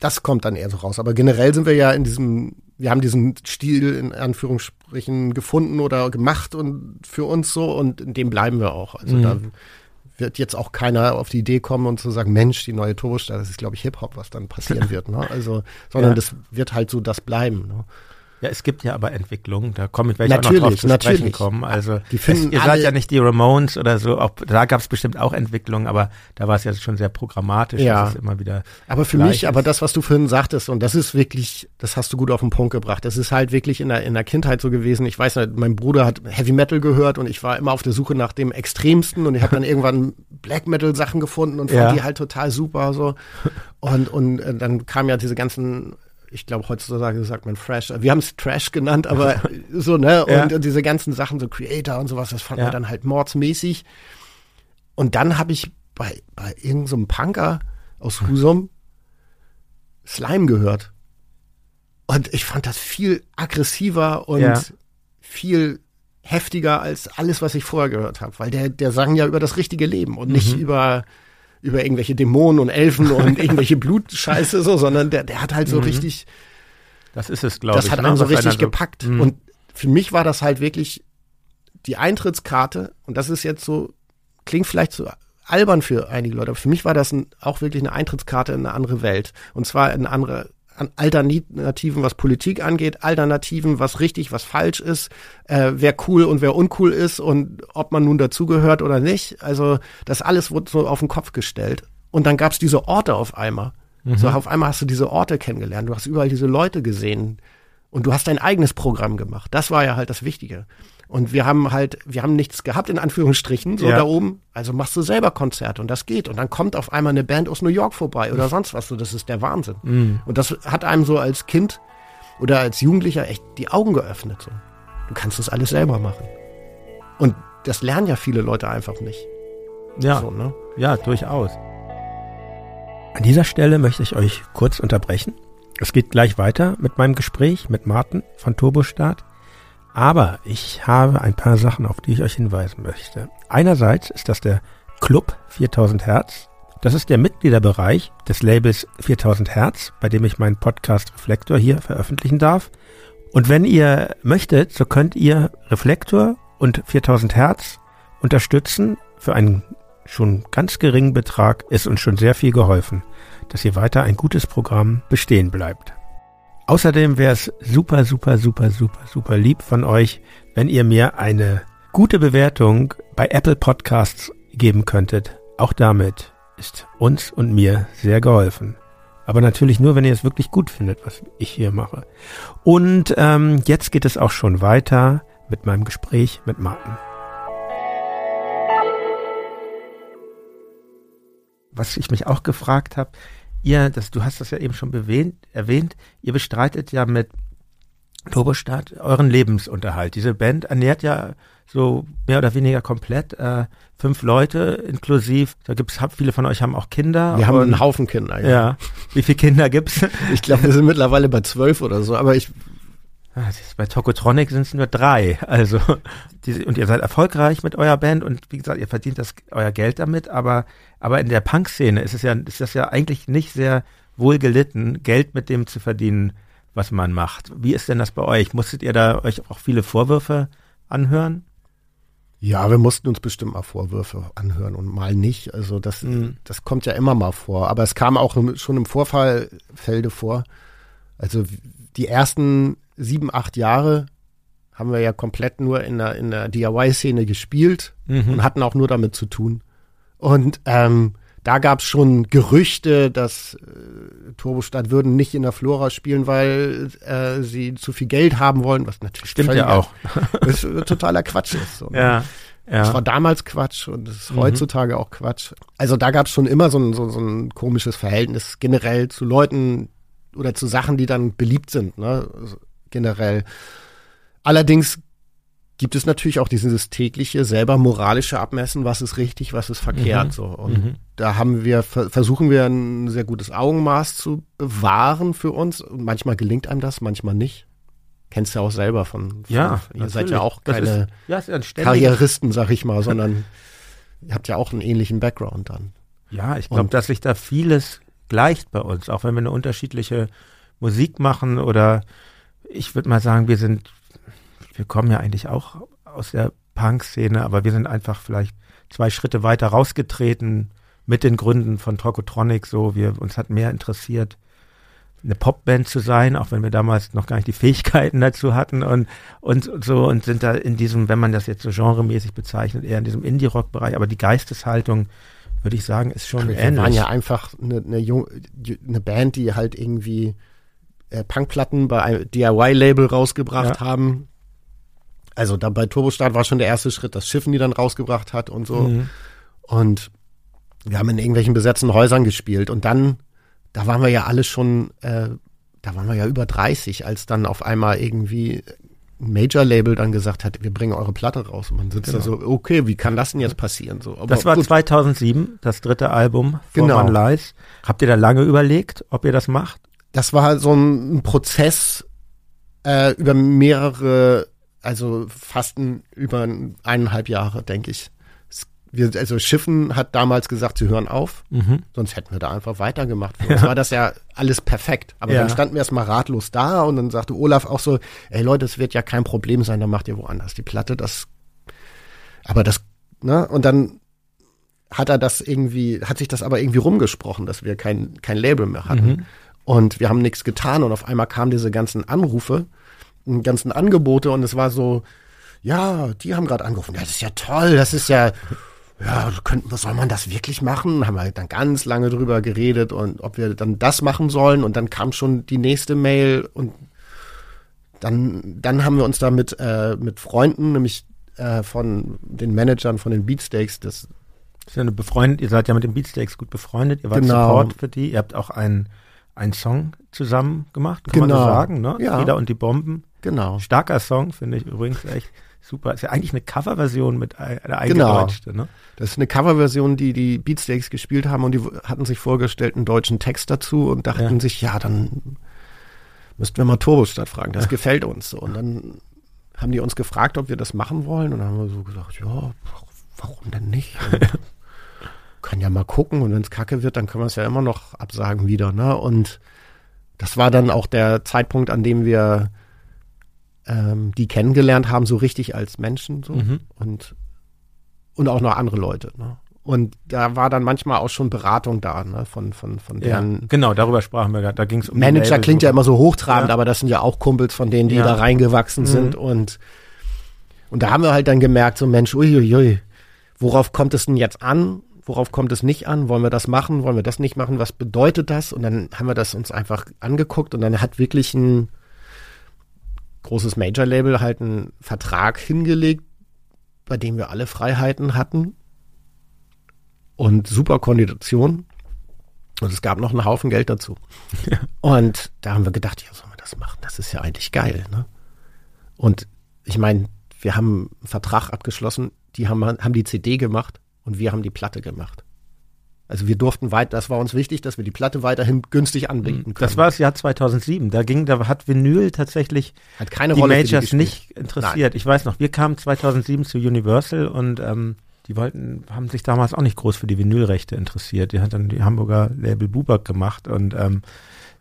das kommt dann eher so raus. Aber generell sind wir ja in diesem, wir haben diesen Stil in Anführungsstrichen gefunden oder gemacht und für uns so und in dem bleiben wir auch. Also mhm. da wird jetzt auch keiner auf die Idee kommen und zu sagen, Mensch, die neue Turbostadt, das ist, glaube ich, Hip-Hop, was dann passieren wird. Ne? Also, sondern ja. das wird halt so das bleiben. Ne? Ja, es gibt ja aber Entwicklungen, da komme ich welche natürlich, auch noch drauf zu natürlich. sprechen kommen. Also die finden es, ihr seid ja nicht die Ramones oder so, auch, da gab es bestimmt auch Entwicklungen, aber da war es ja schon sehr programmatisch, ja. dass es immer wieder. Aber für mich, ist. aber das, was du vorhin sagtest, und das ist wirklich, das hast du gut auf den Punkt gebracht. Das ist halt wirklich in der, in der Kindheit so gewesen. Ich weiß nicht, mein Bruder hat Heavy Metal gehört und ich war immer auf der Suche nach dem Extremsten und ich habe dann irgendwann Black Metal Sachen gefunden und fand ja. die halt total super so. Und, und äh, dann kamen ja diese ganzen ich glaube, heutzutage sagt man Fresh. Wir haben es Trash genannt, aber so, ne? Und, ja. und, diese ganzen Sachen, so Creator und sowas, das fand ja. man dann halt mordsmäßig. Und dann habe ich bei, bei irgendeinem so Punker aus Husum Slime gehört. Und ich fand das viel aggressiver und ja. viel heftiger als alles, was ich vorher gehört habe, weil der, der sang ja über das richtige Leben und nicht mhm. über über irgendwelche Dämonen und Elfen und irgendwelche Blutscheiße so, sondern der, der hat halt so mhm. richtig. Das ist es, glaube ich. Das hat ne? einen so richtig gepackt. Mhm. Und für mich war das halt wirklich die Eintrittskarte. Und das ist jetzt so, klingt vielleicht so albern für einige Leute, aber für mich war das ein, auch wirklich eine Eintrittskarte in eine andere Welt. Und zwar in eine andere Alternativen, was Politik angeht, Alternativen, was richtig, was falsch ist, äh, wer cool und wer uncool ist und ob man nun dazugehört oder nicht. Also das alles wurde so auf den Kopf gestellt. Und dann gab's diese Orte auf einmal. Mhm. So auf einmal hast du diese Orte kennengelernt, du hast überall diese Leute gesehen und du hast dein eigenes Programm gemacht. Das war ja halt das Wichtige. Und wir haben halt, wir haben nichts gehabt, in Anführungsstrichen, so ja. da oben. Also machst du selber Konzerte und das geht. Und dann kommt auf einmal eine Band aus New York vorbei oder sonst was. So, das ist der Wahnsinn. Mhm. Und das hat einem so als Kind oder als Jugendlicher echt die Augen geöffnet. So. Du kannst das alles selber machen. Und das lernen ja viele Leute einfach nicht. Ja, so, ne? ja, durchaus. An dieser Stelle möchte ich euch kurz unterbrechen. Es geht gleich weiter mit meinem Gespräch mit Martin von Turbostart. Aber ich habe ein paar Sachen, auf die ich euch hinweisen möchte. Einerseits ist das der Club 4000 Hertz. Das ist der Mitgliederbereich des Labels 4000 Hertz, bei dem ich meinen Podcast Reflektor hier veröffentlichen darf. Und wenn ihr möchtet, so könnt ihr Reflektor und 4000 Hertz unterstützen. Für einen schon ganz geringen Betrag ist uns schon sehr viel geholfen, dass hier weiter ein gutes Programm bestehen bleibt. Außerdem wäre es super, super, super, super, super lieb von euch, wenn ihr mir eine gute Bewertung bei Apple Podcasts geben könntet. Auch damit ist uns und mir sehr geholfen. Aber natürlich nur, wenn ihr es wirklich gut findet, was ich hier mache. Und ähm, jetzt geht es auch schon weiter mit meinem Gespräch mit Martin. Was ich mich auch gefragt habe, ihr, das, du hast das ja eben schon bewähnt, erwähnt, ihr bestreitet ja mit Turbostadt euren Lebensunterhalt. Diese Band ernährt ja so mehr oder weniger komplett äh, fünf Leute inklusiv. Da gibt's viele von euch haben auch Kinder. Wir haben einen Haufen Kinder. Ja. ja. Wie viele Kinder gibt's? Ich glaube, wir sind mittlerweile bei zwölf oder so. Aber ich bei Tokotronic sind es nur drei. Also, die, und ihr seid erfolgreich mit eurer Band und wie gesagt, ihr verdient das euer Geld damit, aber, aber in der Punk-Szene ist es ja, ist das ja eigentlich nicht sehr wohl gelitten, Geld mit dem zu verdienen, was man macht. Wie ist denn das bei euch? Musstet ihr da euch auch viele Vorwürfe anhören? Ja, wir mussten uns bestimmt mal Vorwürfe anhören und mal nicht. Also das, mhm. das kommt ja immer mal vor. Aber es kam auch schon im Vorfallfelde vor. Also die ersten sieben, acht Jahre haben wir ja komplett nur in der, in der DIY-Szene gespielt mhm. und hatten auch nur damit zu tun. Und ähm, da gab es schon Gerüchte, dass äh, Turbostadt würden nicht in der Flora spielen, weil äh, sie zu viel Geld haben wollen, was natürlich stimmt ja auch. das totaler Quatsch ist. So, ne? ja. Ja. Das war damals Quatsch und es ist mhm. heutzutage auch Quatsch. Also da gab es schon immer so ein, so, so ein komisches Verhältnis generell zu Leuten oder zu Sachen, die dann beliebt sind. Ne? Generell. Allerdings gibt es natürlich auch dieses tägliche selber moralische Abmessen, was ist richtig, was ist verkehrt. Mhm. So. Und mhm. da haben wir, versuchen wir ein sehr gutes Augenmaß zu bewahren für uns. Und manchmal gelingt einem das, manchmal nicht. Kennst du ja auch selber von, von ja, ihr natürlich. seid ja auch keine ist, ja, Karrieristen, sag ich mal, sondern ihr habt ja auch einen ähnlichen Background dann. Ja, ich glaube, dass sich da vieles gleicht bei uns, auch wenn wir eine unterschiedliche Musik machen oder ich würde mal sagen, wir sind, wir kommen ja eigentlich auch aus der Punk-Szene, aber wir sind einfach vielleicht zwei Schritte weiter rausgetreten mit den Gründen von Tokotronic, so wir uns hat mehr interessiert, eine Popband zu sein, auch wenn wir damals noch gar nicht die Fähigkeiten dazu hatten und, und, so und sind da in diesem, wenn man das jetzt so genremäßig bezeichnet, eher in diesem Indie-Rock-Bereich, aber die Geisteshaltung, würde ich sagen, ist schon wir ähnlich. Wir waren ja einfach eine, eine, eine Band, die halt irgendwie äh, Punkplatten bei einem DIY-Label rausgebracht ja. haben. Also da bei Turbostart war schon der erste Schritt, das Schiffen, die dann rausgebracht hat und so. Mhm. Und wir haben in irgendwelchen besetzten Häusern gespielt und dann da waren wir ja alle schon, äh, da waren wir ja über 30, als dann auf einmal irgendwie ein Major-Label dann gesagt hat, wir bringen eure Platte raus. Und man sitzt genau. da so, okay, wie kann das denn jetzt passieren? So, aber das war gut. 2007, das dritte Album von genau. Lies. Habt ihr da lange überlegt, ob ihr das macht? Das war so ein, Prozess äh, über mehrere, also fast ein, über eineinhalb Jahre, denke ich wir, also Schiffen hat damals gesagt, sie hören auf, mhm. sonst hätten wir da einfach weitergemacht. Für uns ja. war das ja alles perfekt. Aber ja. dann standen wir erstmal ratlos da und dann sagte Olaf auch so, ey Leute, es wird ja kein Problem sein, dann macht ihr woanders die Platte, das, aber das, ne, und dann hat er das irgendwie, hat sich das aber irgendwie rumgesprochen, dass wir kein, kein Label mehr hatten. Mhm. Und wir haben nichts getan und auf einmal kamen diese ganzen Anrufe, ganzen Angebote und es war so, ja, die haben gerade angerufen. Ja, das ist ja toll, das ist ja, ja, könnten, soll man das wirklich machen? Haben wir dann ganz lange drüber geredet und ob wir dann das machen sollen. Und dann kam schon die nächste Mail und dann, dann haben wir uns da mit, äh, mit Freunden, nämlich äh, von den Managern von den Beatsteaks, das ist ja eine befreundet, ihr seid ja mit den Beatsteaks gut befreundet, ihr wart genau. Support für die, ihr habt auch einen, einen Song zusammen gemacht, kann genau. man so genau. sagen, ne? Ja. Frieda und die Bomben. Genau. Starker Song, finde ich übrigens echt. Super. Ist ja eigentlich eine Coverversion mit einer eingedeutschte, genau. ne? Das ist eine Coverversion, die die Beatsteaks gespielt haben und die hatten sich vorgestellt einen deutschen Text dazu und dachten ja. sich, ja, dann müssten wir mal Turbostadt fragen. Das ja. gefällt uns so. Und dann haben die uns gefragt, ob wir das machen wollen und dann haben wir so gesagt, ja, warum denn nicht? kann ja mal gucken und wenn es kacke wird, dann können wir es ja immer noch absagen wieder, ne? Und das war dann auch der Zeitpunkt, an dem wir ähm, die kennengelernt haben, so richtig als Menschen so mhm. und und auch noch andere Leute. Ne? Und da war dann manchmal auch schon Beratung da, ne, von, von, von deren. Ja, genau, darüber sprachen wir gerade. Da ging es um Manager klingt ja immer so hochtrabend, ja. aber das sind ja auch Kumpels von denen, die ja. da reingewachsen mhm. sind. Und, und da haben wir halt dann gemerkt, so Mensch, uiuiui, worauf kommt es denn jetzt an? Worauf kommt es nicht an? Wollen wir das machen? Wollen wir das nicht machen? Was bedeutet das? Und dann haben wir das uns einfach angeguckt und dann hat wirklich ein, großes Major-Label halt einen Vertrag hingelegt, bei dem wir alle Freiheiten hatten und super Kondition. Und es gab noch einen Haufen Geld dazu. Ja. Und da haben wir gedacht, ja, sollen wir das machen? Das ist ja eigentlich geil. Ne? Und ich meine, wir haben einen Vertrag abgeschlossen, die haben, haben die CD gemacht und wir haben die Platte gemacht. Also wir durften weit, das war uns wichtig, dass wir die Platte weiterhin günstig anbieten können. Das war das Jahr 2007. Da ging, da hat Vinyl tatsächlich hat keine die Rolle Majors die nicht interessiert. Nein. Ich weiß noch, wir kamen 2007 zu Universal und ähm, die wollten, haben sich damals auch nicht groß für die Vinylrechte interessiert. Die hat dann die Hamburger Label Bubak gemacht und ähm,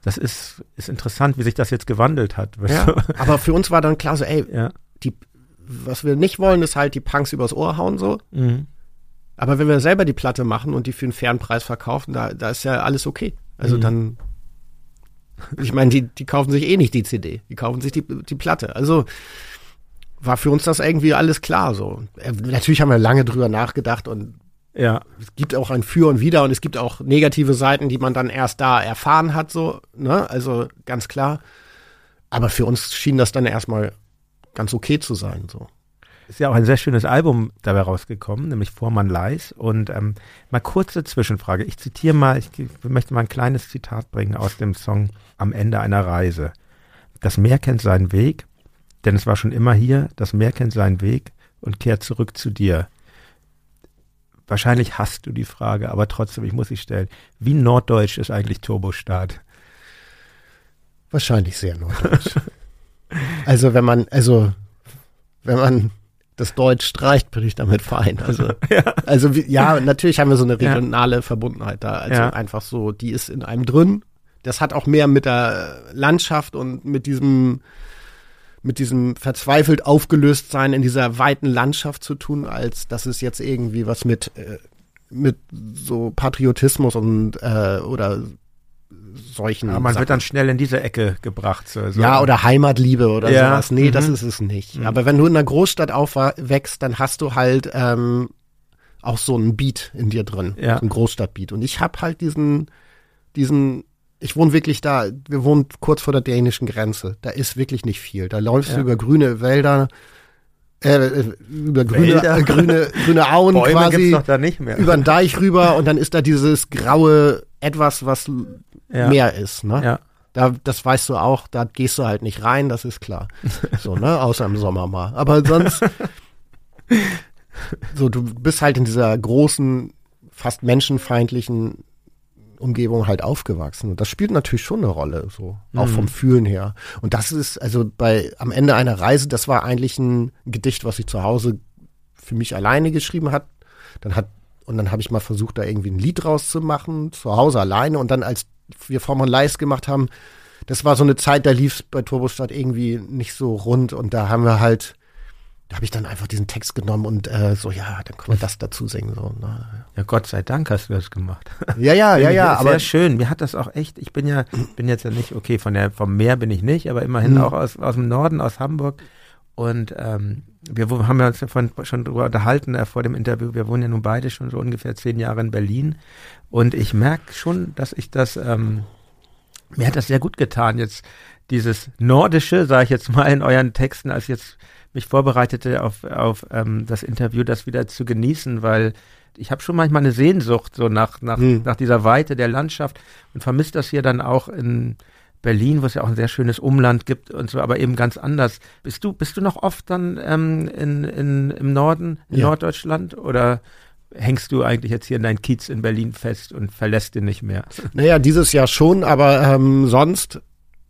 das ist, ist interessant, wie sich das jetzt gewandelt hat. Ja, aber für uns war dann klar so, ey, ja. die, was wir nicht wollen, ist halt die Punks übers Ohr hauen so. Mhm. Aber wenn wir selber die Platte machen und die für einen fairen Preis verkaufen, da, da ist ja alles okay. Also mhm. dann, ich meine, die, die kaufen sich eh nicht die CD, die kaufen sich die, die Platte. Also war für uns das irgendwie alles klar so. Äh, natürlich haben wir lange drüber nachgedacht und ja. es gibt auch ein Für und Wider und es gibt auch negative Seiten, die man dann erst da erfahren hat, so, ne? Also ganz klar. Aber für uns schien das dann erstmal ganz okay zu sein, so ist ja auch ein sehr schönes Album dabei rausgekommen, nämlich Vormann Leis. Und ähm, mal kurze Zwischenfrage. Ich zitiere mal, ich möchte mal ein kleines Zitat bringen aus dem Song Am Ende einer Reise. Das Meer kennt seinen Weg, denn es war schon immer hier. Das Meer kennt seinen Weg und kehrt zurück zu dir. Wahrscheinlich hast du die Frage, aber trotzdem, ich muss sie stellen. Wie norddeutsch ist eigentlich Turbostart? Wahrscheinlich sehr norddeutsch. also wenn man, also wenn man das Deutsch streicht, bin ich damit fein. Also, ja. also ja, natürlich haben wir so eine regionale ja. Verbundenheit da. Also ja. einfach so, die ist in einem drin. Das hat auch mehr mit der Landschaft und mit diesem mit diesem verzweifelt aufgelöst sein in dieser weiten Landschaft zu tun, als dass es jetzt irgendwie was mit äh, mit so Patriotismus und äh, oder solchen. Ja, man Sachen. wird dann schnell in diese Ecke gebracht. So. Ja, oder Heimatliebe oder ja. sowas. Nee, mhm. das ist es nicht. Mhm. Aber wenn du in einer Großstadt aufwächst, dann hast du halt ähm, auch so einen Beat in dir drin. Ja. So ein Großstadtbeat. Und ich habe halt diesen, diesen, ich wohne wirklich da, wir wohnen kurz vor der dänischen Grenze. Da ist wirklich nicht viel. Da läufst ja. du über grüne Wälder, äh, äh über grüne, äh, grüne, grüne Auen Bäume quasi, über den Deich rüber und dann ist da dieses graue etwas, was ja. mehr ist. Ne? Ja. Da, das weißt du auch, da gehst du halt nicht rein, das ist klar. So, ne? Außer im Sommer mal. Aber sonst, so, du bist halt in dieser großen, fast menschenfeindlichen Umgebung halt aufgewachsen. Und das spielt natürlich schon eine Rolle, so, auch mhm. vom Fühlen her. Und das ist, also bei, am Ende einer Reise, das war eigentlich ein Gedicht, was ich zu Hause für mich alleine geschrieben hat. Dann hat, und dann habe ich mal versucht, da irgendwie ein Lied rauszumachen, zu Hause alleine. Und dann als wir Vormann Leis gemacht haben, das war so eine Zeit, da lief es bei Turbostadt irgendwie nicht so rund und da haben wir halt, da habe ich dann einfach diesen Text genommen und äh, so, ja, dann können wir das dazu singen. So, ne? Ja, Gott sei Dank hast du das gemacht. Ja, ja, ja, ja. aber schön. Mir hat das auch echt, ich bin ja, bin jetzt ja nicht, okay, von der, vom Meer bin ich nicht, aber immerhin mhm. auch aus, aus dem Norden, aus Hamburg. Und ähm, wir haben ja uns davon schon drüber unterhalten äh, vor dem Interview. Wir wohnen ja nun beide schon so ungefähr zehn Jahre in Berlin. Und ich merke schon, dass ich das, ähm, mir hat das sehr gut getan, jetzt dieses Nordische, sage ich jetzt mal in euren Texten, als ich jetzt mich vorbereitete auf, auf ähm, das Interview, das wieder zu genießen, weil ich habe schon manchmal eine Sehnsucht so nach, nach, hm. nach dieser Weite der Landschaft und vermisse das hier dann auch in, Berlin, wo es ja auch ein sehr schönes Umland gibt und so, aber eben ganz anders. Bist du, bist du noch oft dann ähm, in, in, im Norden, in ja. Norddeutschland oder hängst du eigentlich jetzt hier in dein Kiez in Berlin fest und verlässt ihn nicht mehr? Naja, dieses Jahr schon, aber ähm, sonst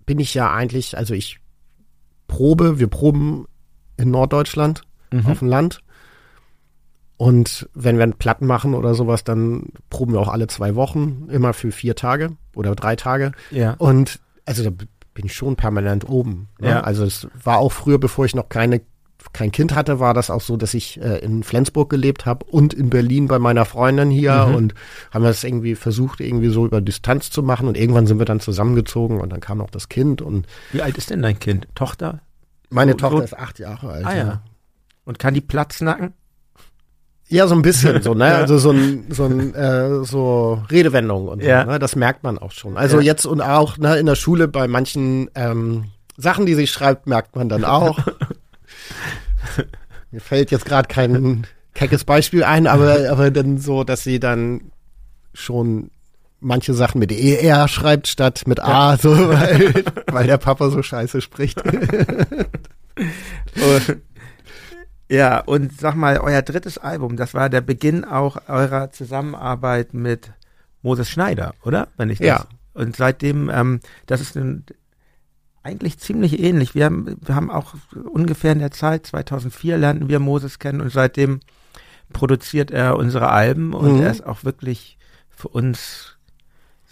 bin ich ja eigentlich, also ich probe, wir proben in Norddeutschland mhm. auf dem Land. Und wenn wir einen Platten machen oder sowas, dann proben wir auch alle zwei Wochen, immer für vier Tage oder drei Tage. Ja. Und also da bin ich schon permanent oben. Ne? Ja. Also es war auch früher, bevor ich noch keine kein Kind hatte, war das auch so, dass ich äh, in Flensburg gelebt habe und in Berlin bei meiner Freundin hier mhm. und haben das irgendwie versucht, irgendwie so über Distanz zu machen und irgendwann sind wir dann zusammengezogen und dann kam auch das Kind und Wie alt ist denn dein Kind? Tochter? Meine so, Tochter so? ist acht Jahre alt. Ah ja. Und kann die Platz nacken? Ja, so ein bisschen so, ne? ja. Also so ein, so ein äh, so Redewendung und ja. so, ne? Das merkt man auch schon. Also ja. jetzt und auch ne, in der Schule bei manchen ähm, Sachen, die sie schreibt, merkt man dann auch. Mir fällt jetzt gerade kein keckes Beispiel ein, aber, aber dann so, dass sie dann schon manche Sachen mit ER schreibt statt mit A, so, weil, weil der Papa so scheiße spricht. Ja, und sag mal, euer drittes Album, das war der Beginn auch eurer Zusammenarbeit mit Moses Schneider, oder? Wenn ich das. Ja. Und seitdem, ähm, das ist ein, eigentlich ziemlich ähnlich. Wir haben, wir haben auch ungefähr in der Zeit, 2004 lernten wir Moses kennen und seitdem produziert er unsere Alben und mhm. er ist auch wirklich für uns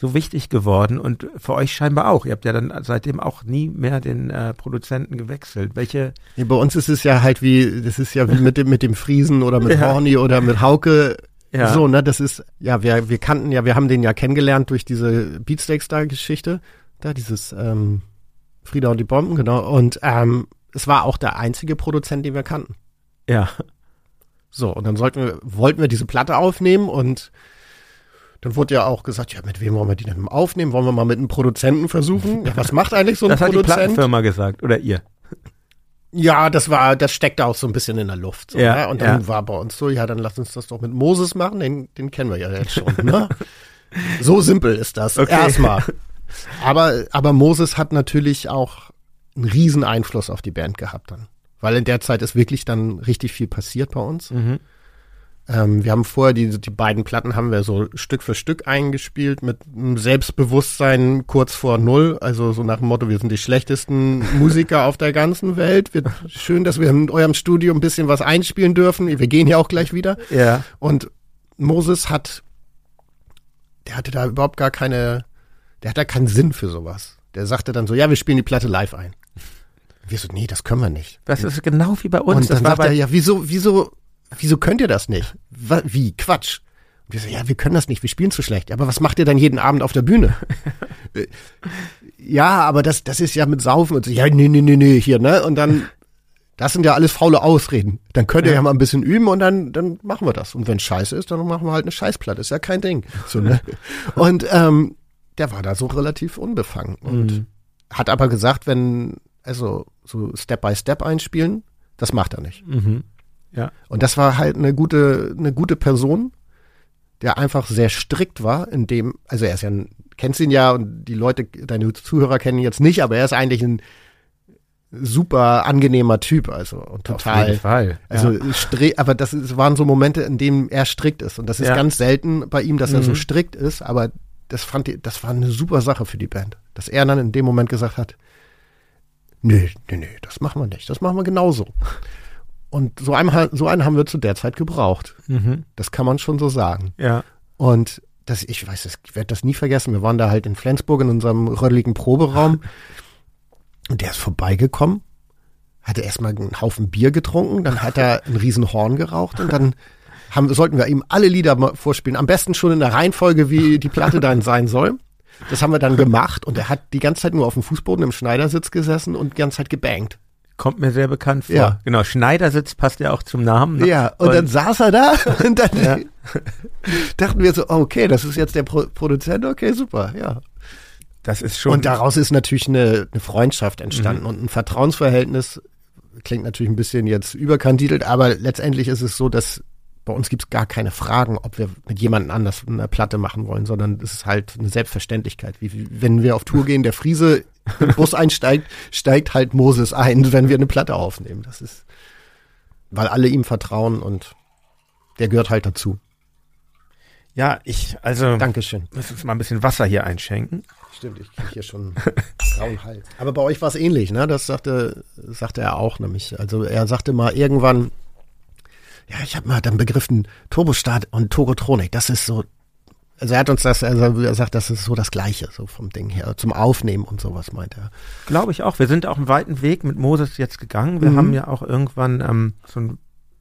so wichtig geworden und für euch scheinbar auch. Ihr habt ja dann seitdem auch nie mehr den äh, Produzenten gewechselt. Welche? Ja, bei uns ist es ja halt wie, das ist ja wie mit dem, mit dem Friesen oder mit ja. Horny oder mit Hauke. Ja. So, ne, das ist, ja, wir, wir kannten ja, wir haben den ja kennengelernt durch diese Beatsteaks da Geschichte. Da, dieses, ähm, Frieda und die Bomben, genau. Und, ähm, es war auch der einzige Produzent, den wir kannten. Ja. So, und dann sollten wir, wollten wir diese Platte aufnehmen und dann wurde ja auch gesagt, ja, mit wem wollen wir die denn aufnehmen? Wollen wir mal mit einem Produzenten versuchen? Ja, was macht eigentlich so ein das Produzent? Das hat die Plattenfirma gesagt, oder ihr? Ja, das war, das steckte auch so ein bisschen in der Luft. So, ja, ne? Und dann ja. war bei uns so, ja, dann lass uns das doch mit Moses machen, den, den kennen wir ja jetzt schon. Ne? so simpel ist das. Okay. Erstmal. Aber, aber Moses hat natürlich auch einen riesen Einfluss auf die Band gehabt dann. Weil in der Zeit ist wirklich dann richtig viel passiert bei uns. Mhm. Ähm, wir haben vorher die, die beiden Platten haben wir so Stück für Stück eingespielt mit einem Selbstbewusstsein kurz vor Null. Also so nach dem Motto, wir sind die schlechtesten Musiker auf der ganzen Welt. Wird schön, dass wir in eurem Studio ein bisschen was einspielen dürfen. Wir gehen ja auch gleich wieder. Ja. Und Moses hat, der hatte da überhaupt gar keine, der hat da keinen Sinn für sowas. Der sagte dann so, ja, wir spielen die Platte live ein. Wir so, nee, das können wir nicht. Das ist genau wie bei uns. Und das dann war sagt er, ja, wieso, wieso, wieso könnt ihr das nicht? Wie? Quatsch. Und wir so, ja, wir können das nicht, wir spielen zu schlecht. Ja, Aber was macht ihr dann jeden Abend auf der Bühne? Äh, ja, aber das, das ist ja mit Saufen und so, ja, nee, nee, nee, nee, hier, ne? Und dann, das sind ja alles faule Ausreden. Dann könnt ihr ja, mal ein bisschen üben und dann, dann machen wir das. Und wenn scheiße ist, dann machen wir halt eine Scheißplatte. Ist ja kein Ding. So, ne? Und ähm, der war da so relativ unbefangen. Und Mhm. hat aber gesagt, wenn, also so Step by Step einspielen, das macht er nicht. mhm. Ja. Und das war halt eine gute, eine gute Person, der einfach sehr strikt war, in dem, also er ist ja ein, kennst ihn ja und die Leute, deine Zuhörer kennen ihn jetzt nicht, aber er ist eigentlich ein super angenehmer Typ, also und Auf total. jeden Fall. Also ja. aber das ist, waren so Momente, in denen er strikt ist. Und das ist Ja. ganz selten bei ihm, dass er so Mhm. strikt ist, aber das fand ich, das war eine super Sache für die Band. Dass er dann in dem Moment gesagt hat, nee, nee, nee, das machen wir nicht. Das machen wir genauso. Und so einen, so einen haben wir zu der Zeit gebraucht. Mhm. Das kann man schon so sagen. Ja. Und das, ich weiß, ich werde das nie vergessen. Wir waren da halt in Flensburg in unserem rödeligen Proberaum. Und der ist vorbeigekommen, hatte erstmal einen Haufen Bier getrunken, dann hat er einen riesen Horn geraucht und dann haben, sollten wir ihm alle Lieder vorspielen. Am besten schon in der Reihenfolge, wie die Platte dann sein soll. Das haben wir dann gemacht und er hat die ganze Zeit nur auf dem Fußboden im Schneidersitz gesessen und die ganze Zeit gebankt. Kommt mir sehr bekannt vor. Ja. Genau, Schneidersitz passt ja auch zum Namen. ne? Ja, und, dann saß er da und dann Ja. dachten wir so, okay, das ist jetzt der Pro Produzent, okay, super, ja. das ist schon. Und daraus ist natürlich eine, eine Freundschaft entstanden Mhm. und ein Vertrauensverhältnis. Klingt natürlich ein bisschen jetzt überkandidelt, aber letztendlich ist es so, dass bei uns gibt es gar keine Fragen, ob wir mit jemandem anders eine Platte machen wollen, sondern es ist halt eine Selbstverständlichkeit. Wie wenn wir auf Tour gehen, der Friese im Bus einsteigt, steigt halt Moses ein, wenn wir eine Platte aufnehmen. Das ist, weil alle ihm vertrauen und der gehört halt dazu. ja, ich, also, Dankeschön. muss uns mal ein bisschen Wasser hier einschenken. Stimmt, ich kriege hier schon grauen Hals. Aber bei euch war es ähnlich, ne? Das sagte, sagte er auch nämlich. Also er sagte mal irgendwann, ja, ich habe mal dann begriffen, Turbostart und Togotronik, das ist so, also er hat uns das, also er sagt, das ist so das Gleiche, so vom Ding her, zum Aufnehmen und sowas, meint er. Glaube ich auch. Wir sind auch einen weiten Weg mit Moses jetzt gegangen. Wir Mhm. haben ja auch irgendwann ähm, so einen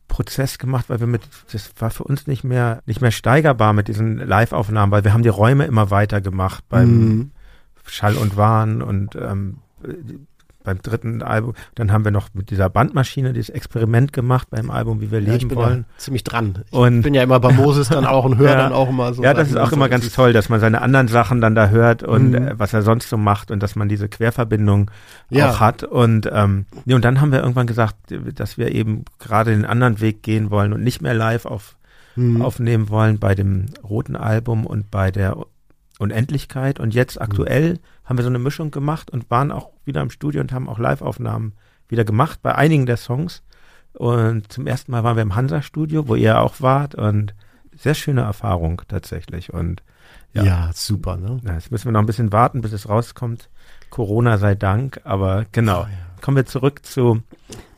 Prozess gemacht, weil wir mit, das war für uns nicht mehr, nicht mehr steigerbar mit diesen Live-Aufnahmen, weil wir haben die Räume immer weiter gemacht beim Mhm. Schall und Wahn und ähm, äh, beim dritten Album. Dann haben wir noch mit dieser Bandmaschine dieses Experiment gemacht beim Album, wie wir Ja, ich leben bin wollen. da ziemlich dran. Ich Und bin ja immer bei Moses dann auch und höre Ja. dann auch immer so. ja, das ist auch immer so, ganz toll, dass man seine anderen Sachen dann da hört und Mhm. äh, was er sonst so macht und dass man diese Querverbindung Ja. auch hat. Und, ähm, nee, und dann haben wir irgendwann gesagt, dass wir eben gerade den anderen Weg gehen wollen und nicht mehr live auf, Mhm. aufnehmen wollen bei dem roten Album und bei der Unendlichkeit. Und jetzt aktuell haben wir so eine Mischung gemacht und waren auch wieder im Studio und haben auch Live-Aufnahmen wieder gemacht bei einigen der Songs. Und zum ersten Mal waren wir im Hansa-Studio, wo ihr auch wart und sehr schöne Erfahrung tatsächlich. Und ja. ja. super, ne? na, jetzt müssen wir noch ein bisschen warten, bis es rauskommt. Corona sei Dank, aber genau. Kommen wir zurück zu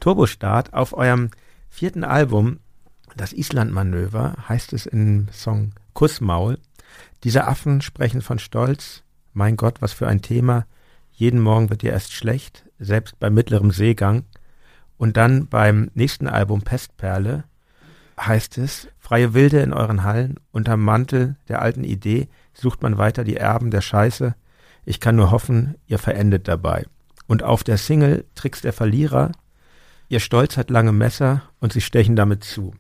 Turbostart. Auf eurem vierten Album, das Island-Manöver, heißt es im Song Kussmaul. Diese Affen sprechen von Stolz. Mein Gott, was für ein Thema. Jeden Morgen wird dir erst schlecht, selbst bei mittlerem Seegang. Und dann beim nächsten Album Pestperle heißt es, freie Wilde in euren Hallen, unterm Mantel der alten Idee sucht man weiter die Erben der Scheiße. Ich kann nur hoffen, ihr verendet dabei. Und auf der Single Tricks der Verlierer, ihr Stolz hat lange Messer und sie stechen damit zu.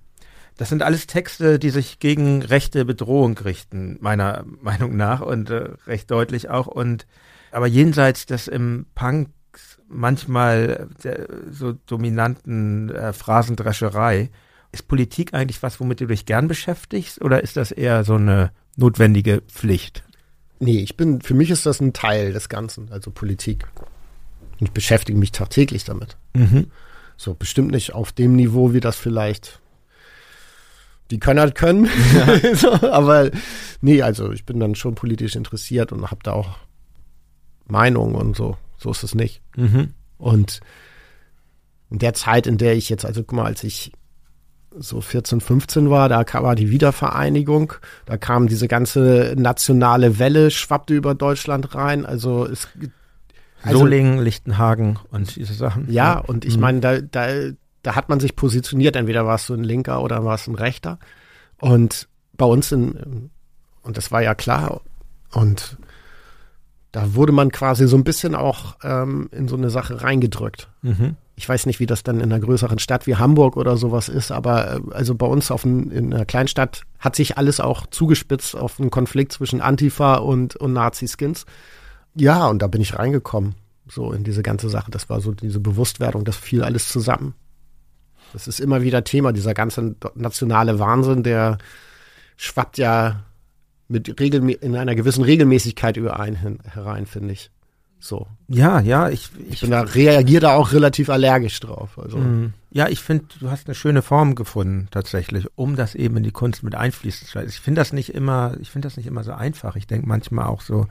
Das sind alles Texte, die sich gegen rechte Bedrohung richten, meiner Meinung nach und äh, recht deutlich auch. Und aber jenseits des im Punk manchmal der, so dominanten äh, Phrasendrescherei, ist Politik eigentlich was, womit du dich gern beschäftigst, oder ist das eher so eine notwendige Pflicht? Nee, ich bin, für mich ist das ein Teil des Ganzen, also Politik. Und ich beschäftige mich tagtäglich damit. Mhm. So, bestimmt nicht auf dem Niveau, wie das vielleicht die können halt können. Ja. so, aber nee, also ich bin dann schon politisch interessiert und habe da auch Meinung und so. So ist es nicht. Mhm. Und in der Zeit, in der ich jetzt, also guck mal, als ich so 14, 15 war, da war die Wiedervereinigung, da kam diese ganze nationale Welle, schwappte über Deutschland rein. Also es also, Solingen, Lichtenhagen und diese Sachen. Ja, ja. und ich mhm. meine, da, da, da hat man sich positioniert, entweder warst du ein Linker oder warst ein Rechter. Und bei uns in, und das war ja klar, und da wurde man quasi so ein bisschen auch ähm, in so eine Sache reingedrückt. Mhm. Ich weiß nicht, wie das dann in einer größeren Stadt wie Hamburg oder sowas ist, aber äh, also bei uns auf ein, in einer Kleinstadt hat sich alles auch zugespitzt auf einen Konflikt zwischen Antifa und, und Nazi-Skins. Ja, und da bin ich reingekommen, so in diese ganze Sache. Das war so diese Bewusstwerdung, das fiel alles zusammen. Das ist immer wieder Thema, dieser ganze nationale Wahnsinn, der schwappt ja mit Regel in einer gewissen Regelmäßigkeit überein herein, finde ich. So. Ja, ja, ich, ich, ich bin da reagiere da auch relativ allergisch drauf. Also. Mhm. Ja, ich finde, du hast eine schöne Form gefunden tatsächlich, um das eben in die Kunst mit einfließen zu lassen. Ich finde das nicht immer, ich finde das nicht immer so einfach. Ich denke manchmal auch so,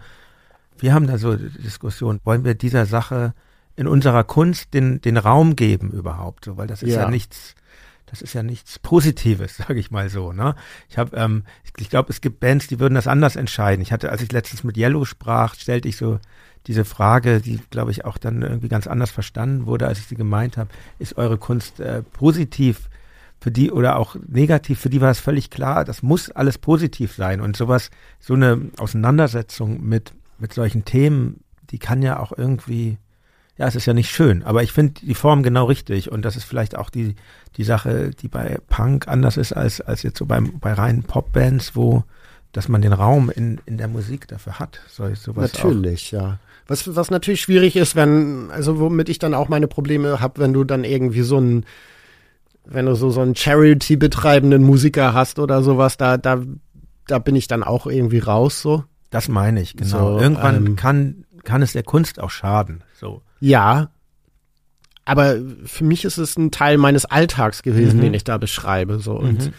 wir haben da so Diskussion, wollen wir dieser Sache in unserer Kunst den, den Raum geben überhaupt, so, weil das ist ja, ja nichts, das ist ja nichts Positives, sage ich mal so. Ne? Ich habe, ähm, ich, ich glaube, es gibt Bands, die würden das anders entscheiden. Ich hatte, als ich letztens mit Yellow sprach, stellte ich so diese Frage, die, glaube ich, auch dann irgendwie ganz anders verstanden wurde, als ich sie gemeint habe, ist eure Kunst äh, positiv für die oder auch negativ, für die war es völlig klar, das muss alles positiv sein. Und sowas, so eine Auseinandersetzung mit, mit solchen Themen, die kann ja auch irgendwie, ja, es ist ja nicht schön, aber ich finde die Form genau richtig und das ist vielleicht auch die, die Sache, die bei Punk anders ist als, als jetzt so beim, bei reinen Popbands, wo, dass man den Raum in, in der Musik dafür hat. Soll ich sowas Natürlich, auch? ja. Was, was natürlich schwierig ist, wenn, also womit ich dann auch meine Probleme habe, wenn du dann irgendwie so ein, wenn du so, so einen Charity betreibenden Musiker hast oder sowas, da, da, da bin ich dann auch irgendwie raus, so. Das meine ich, genau. So, Irgendwann ähm, kann, kann es der Kunst auch schaden, so. Ja. Aber für mich ist es ein Teil meines Alltags gewesen, mhm. den ich da beschreibe, so. Und, mhm.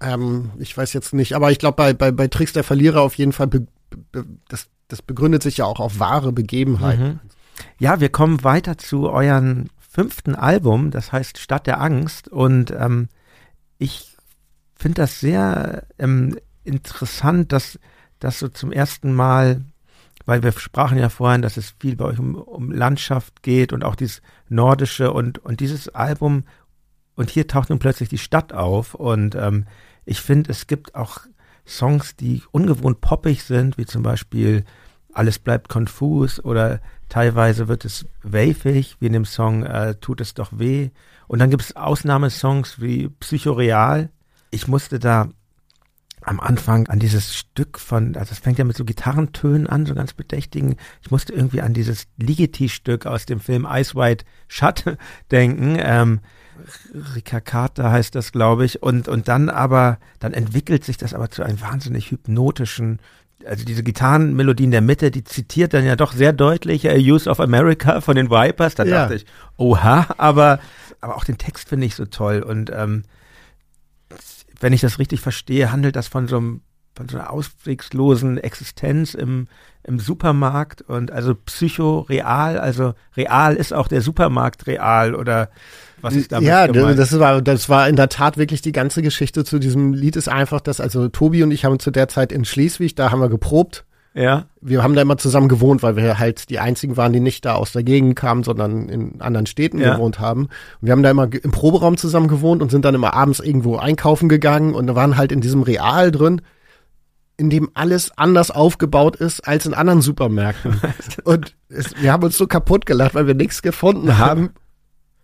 ähm, ich weiß jetzt nicht, aber ich glaube, bei, bei, bei Tricks der Verlierer auf jeden Fall, be, be, das das begründet sich ja auch auf wahre Begebenheiten. Mhm. Ja, wir kommen weiter zu euren fünften Album, das heißt Stadt der Angst. Und ähm, ich finde das sehr ähm, interessant, dass das so zum ersten Mal, weil wir sprachen ja vorhin, dass es viel bei euch um, um Landschaft geht und auch dieses Nordische und, und dieses Album und hier taucht nun plötzlich die Stadt auf und ähm, ich finde, es gibt auch Songs, die ungewohnt poppig sind, wie zum Beispiel alles bleibt konfus oder teilweise wird es wavig, wie in dem Song äh, Tut es doch weh. Und dann gibt es Ausnahmesongs wie Psychoreal. Ich musste da am Anfang an dieses Stück von, also es fängt ja mit so Gitarrentönen an, so ganz bedächtigen. Ich musste irgendwie an dieses Ligeti-Stück aus dem Film Ice White Shut denken. Ähm, Ricacata heißt das, glaube ich. Und, und dann aber, dann entwickelt sich das aber zu einem wahnsinnig hypnotischen, also diese Gitarrenmelodie in der Mitte, die zitiert dann ja doch sehr deutlich uh, Use of America von den Vipers. Da ja. dachte ich, oha, aber, aber auch den Text finde ich so toll. Und ähm, wenn ich das richtig verstehe, handelt das von so einem von so einer auswegslosen Existenz im, im Supermarkt und also psychoreal, also real ist auch der Supermarkt real oder was ist damit Ja, gemeint? das war, das war in der Tat wirklich die ganze Geschichte zu diesem Lied ist einfach, dass also Tobi und ich haben zu der Zeit in Schleswig, da haben wir geprobt. Ja. Wir haben da immer zusammen gewohnt, weil wir halt die einzigen waren, die nicht da aus der Gegend kamen, sondern in anderen Städten ja. gewohnt haben. Und wir haben da immer im Proberaum zusammen gewohnt und sind dann immer abends irgendwo einkaufen gegangen und waren halt in diesem Real drin in dem alles anders aufgebaut ist als in anderen Supermärkten. Und es, wir haben uns so kaputt gelacht, weil wir nichts gefunden haben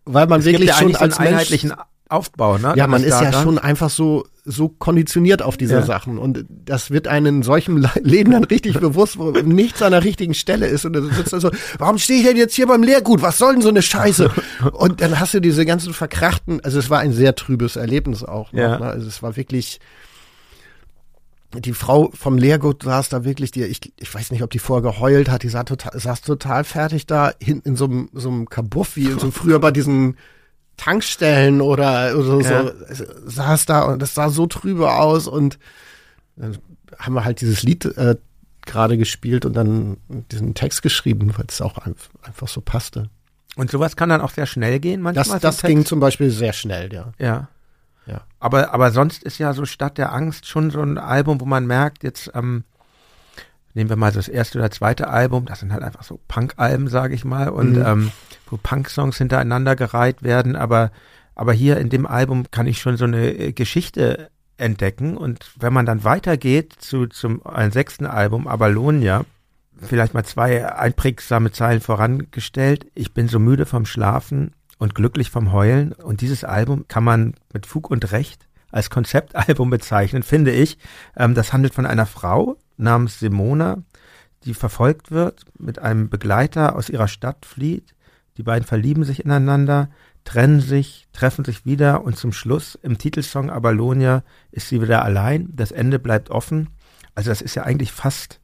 weil man es wirklich ja schon als einen einheitlichen Aufbau, ne? Ja, man ist ja dann? schon einfach so so konditioniert auf diese ja. Sachen und das wird einem in solchem Leben dann richtig bewusst, wo nichts an der richtigen Stelle ist und du sitzt da so, warum stehe ich denn jetzt hier beim Lehrgut? Was soll denn so eine Scheiße? Und dann hast du diese ganzen verkrachten, also es war ein sehr trübes Erlebnis auch, noch, ja. ne? also es war wirklich die Frau vom Lehrgut saß da wirklich, die, ich, ich weiß nicht, ob die vorher geheult hat, die sah total, saß total fertig da, hinten in so einem, so einem Kabuff, wie so früher bei diesen Tankstellen oder, oder Ja. so saß da und das sah so trübe aus und dann haben wir halt dieses Lied äh, gerade gespielt und dann diesen Text geschrieben, weil es auch einf einfach so passte. Und sowas kann dann auch sehr schnell gehen manchmal. Das, das Text. ging zum Beispiel sehr schnell, ja. Ja. Ja. Aber, aber sonst ist ja so Stadt der Angst schon so ein Album, wo man merkt, jetzt ähm, nehmen wir mal so das erste oder zweite Album, das sind halt einfach so Punk-Alben, sage ich mal, und Mhm. ähm, wo Punk-Songs hintereinander gereiht werden, aber, aber hier in dem Album kann ich schon so eine äh, Geschichte entdecken und wenn man dann weitergeht zu zum sechsten Album, Abalonia, vielleicht mal zwei einprägsame Zeilen vorangestellt. Ich bin so müde vom Schlafen und glücklich vom Heulen. Und dieses Album kann man mit Fug und Recht als Konzeptalbum bezeichnen, finde ich. Ähm, das handelt von einer Frau namens Simona, die verfolgt wird, mit einem Begleiter aus ihrer Stadt flieht. Die beiden verlieben sich ineinander, trennen sich, treffen sich wieder und zum Schluss im Titelsong Abalonia ist sie wieder allein. Das Ende bleibt offen. Also das ist ja eigentlich fast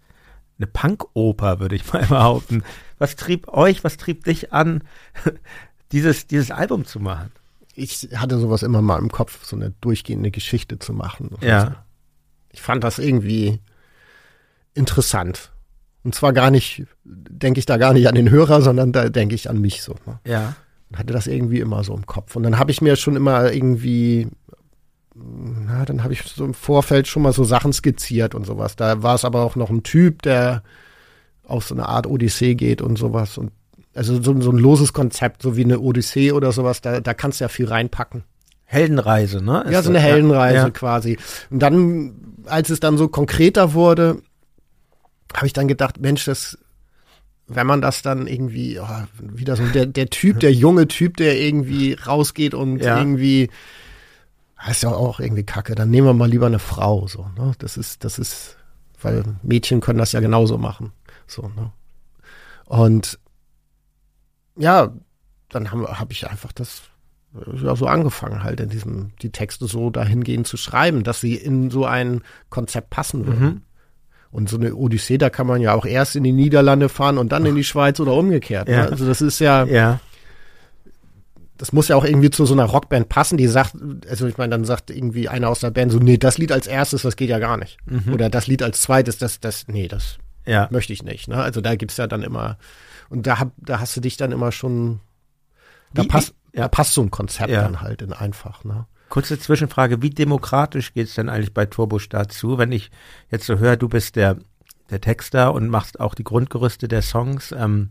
eine Punk-Oper, würde ich mal behaupten. Was trieb euch, was trieb dich an, dieses, dieses Album zu machen? Ich hatte sowas immer mal im Kopf, so eine durchgehende Geschichte zu machen. Ja. Ich fand das irgendwie interessant. Und zwar gar nicht, denke ich da gar nicht an den Hörer, sondern da denke ich an mich so. Ne? Ja. Und hatte das irgendwie immer so im Kopf. Und dann habe ich mir schon immer irgendwie, na, dann habe ich so im Vorfeld schon mal so Sachen skizziert und sowas. Da war es aber auch noch ein Typ, der auf so eine Art Odyssee geht und sowas. Und also so, so ein loses Konzept, so wie eine Odyssee oder sowas, da, da kannst du ja viel reinpacken. Heldenreise, ne? Ist Ja, so eine Heldenreise Ja. quasi. Und dann, als es dann so konkreter wurde, habe ich dann gedacht, Mensch, das, wenn man das dann irgendwie, oh, wieder so der, der Typ, der junge Typ, der irgendwie rausgeht und Ja. irgendwie, ist ja auch irgendwie kacke, dann nehmen wir mal lieber eine Frau, so, ne? Das ist, das ist, weil Mädchen können das ja genauso machen, so, ne? Und, ja, dann habe hab ich einfach das ja, so angefangen halt in diesem, die Texte so dahingehend zu schreiben, dass sie in so ein Konzept passen würden. Mhm. Und so eine Odyssee, da kann man ja auch erst in die Niederlande fahren und dann in die Schweiz oder umgekehrt. Ja. Ne? Also das ist ja, Ja. das muss ja auch irgendwie zu so einer Rockband passen, die sagt, also ich meine, dann sagt irgendwie einer aus der Band so, nee, das Lied als erstes, das geht ja gar nicht. Mhm. Oder das Lied als zweites, das, das, nee, das Ja. möchte ich nicht. Ne? Also da gibt's ja dann immer, und da, hab, da hast du dich dann immer schon, da Wie- passt, wie- ja. da passt so ein Konzept Ja. dann halt in einfach. Ne? Kurze Zwischenfrage, wie demokratisch geht's denn eigentlich bei Turbostart zu? Wenn ich jetzt so höre, du bist der, der Texter und machst auch die Grundgerüste der Songs, ähm,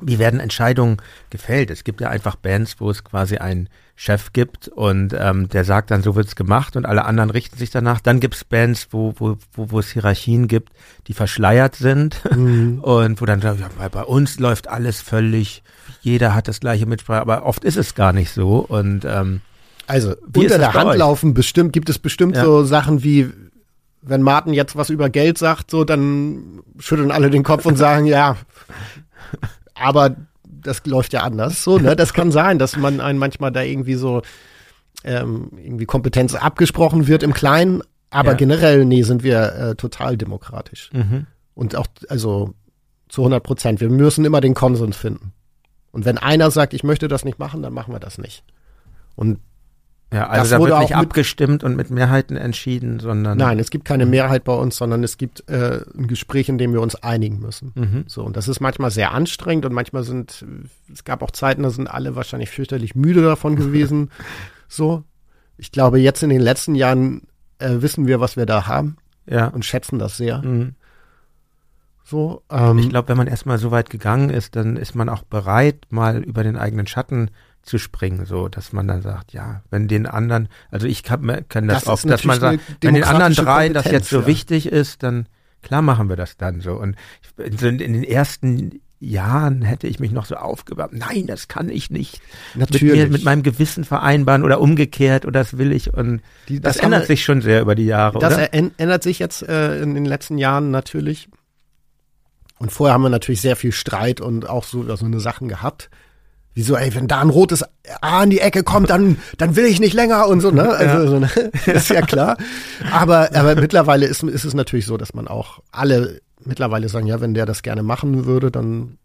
wie werden Entscheidungen gefällt? Es gibt ja einfach Bands, wo es quasi einen Chef gibt und ähm, der sagt dann, so wird's gemacht und alle anderen richten sich danach. Dann gibt's Bands, wo, wo, wo, wo es Hierarchien gibt, die verschleiert sind und wo dann, ja, bei, bei uns läuft alles völlig, jeder hat das gleiche Mitsprache, aber oft ist es gar nicht so und ähm, Also Wie unter der Hand euch? laufen bestimmt, gibt es bestimmt Ja. so Sachen wie, wenn Martin jetzt was über Geld sagt, so dann schütteln alle den Kopf und sagen, ja, aber das läuft ja anders. So, ne? Das kann sein, dass man einen manchmal da irgendwie so ähm, irgendwie Kompetenz abgesprochen wird im Kleinen, aber Ja. generell, nee, sind wir äh, total demokratisch. mhm. Und auch, also zu 100 Prozent. Wir müssen immer den Konsens finden. Und wenn einer sagt, ich möchte das nicht machen, dann machen wir das nicht. Und Ja, also Das da wurde wird nicht auch mit- abgestimmt und mit Mehrheiten entschieden, sondern Nein, es gibt keine Mehrheit bei uns, sondern es gibt äh, ein Gespräch, in dem wir uns einigen müssen. Mhm. So, und das ist manchmal sehr anstrengend und manchmal sind, es gab auch Zeiten, da sind alle wahrscheinlich fürchterlich müde davon gewesen. so. Ich glaube, jetzt in den letzten Jahren äh, wissen wir, was wir da haben ja. und schätzen das sehr. Mhm. So, ähm, Ich glaube, wenn man erstmal so weit gegangen ist, dann ist man auch bereit, mal über den eigenen Schatten zu springen, so dass man dann sagt, ja, wenn den anderen, also ich kann, kann das, Das oft, dass man sagt, wenn den anderen dreien das jetzt so ja. wichtig ist, dann klar machen wir das dann so. Und in, den ersten Jahren hätte ich mich noch so aufgewärmt, nein, das kann ich nicht mit natürlich. mir, mit meinem Gewissen vereinbaren oder umgekehrt oder das will ich und Die- das, haben ändert wir- sich schon sehr über die Jahre, Das oder? ändert sich jetzt äh, in den letzten Jahren natürlich. Und vorher haben wir natürlich sehr viel Streit und auch so, so eine Sachen gehabt. Wieso, ey, wenn da ein rotes A in die Ecke kommt, dann, dann will ich nicht länger und so, ne? Also, so, ne? ist ja klar. Aber, aber mittlerweile ist, ist es natürlich so, dass man auch alle mittlerweile sagen, ja, wenn der das gerne machen würde, dann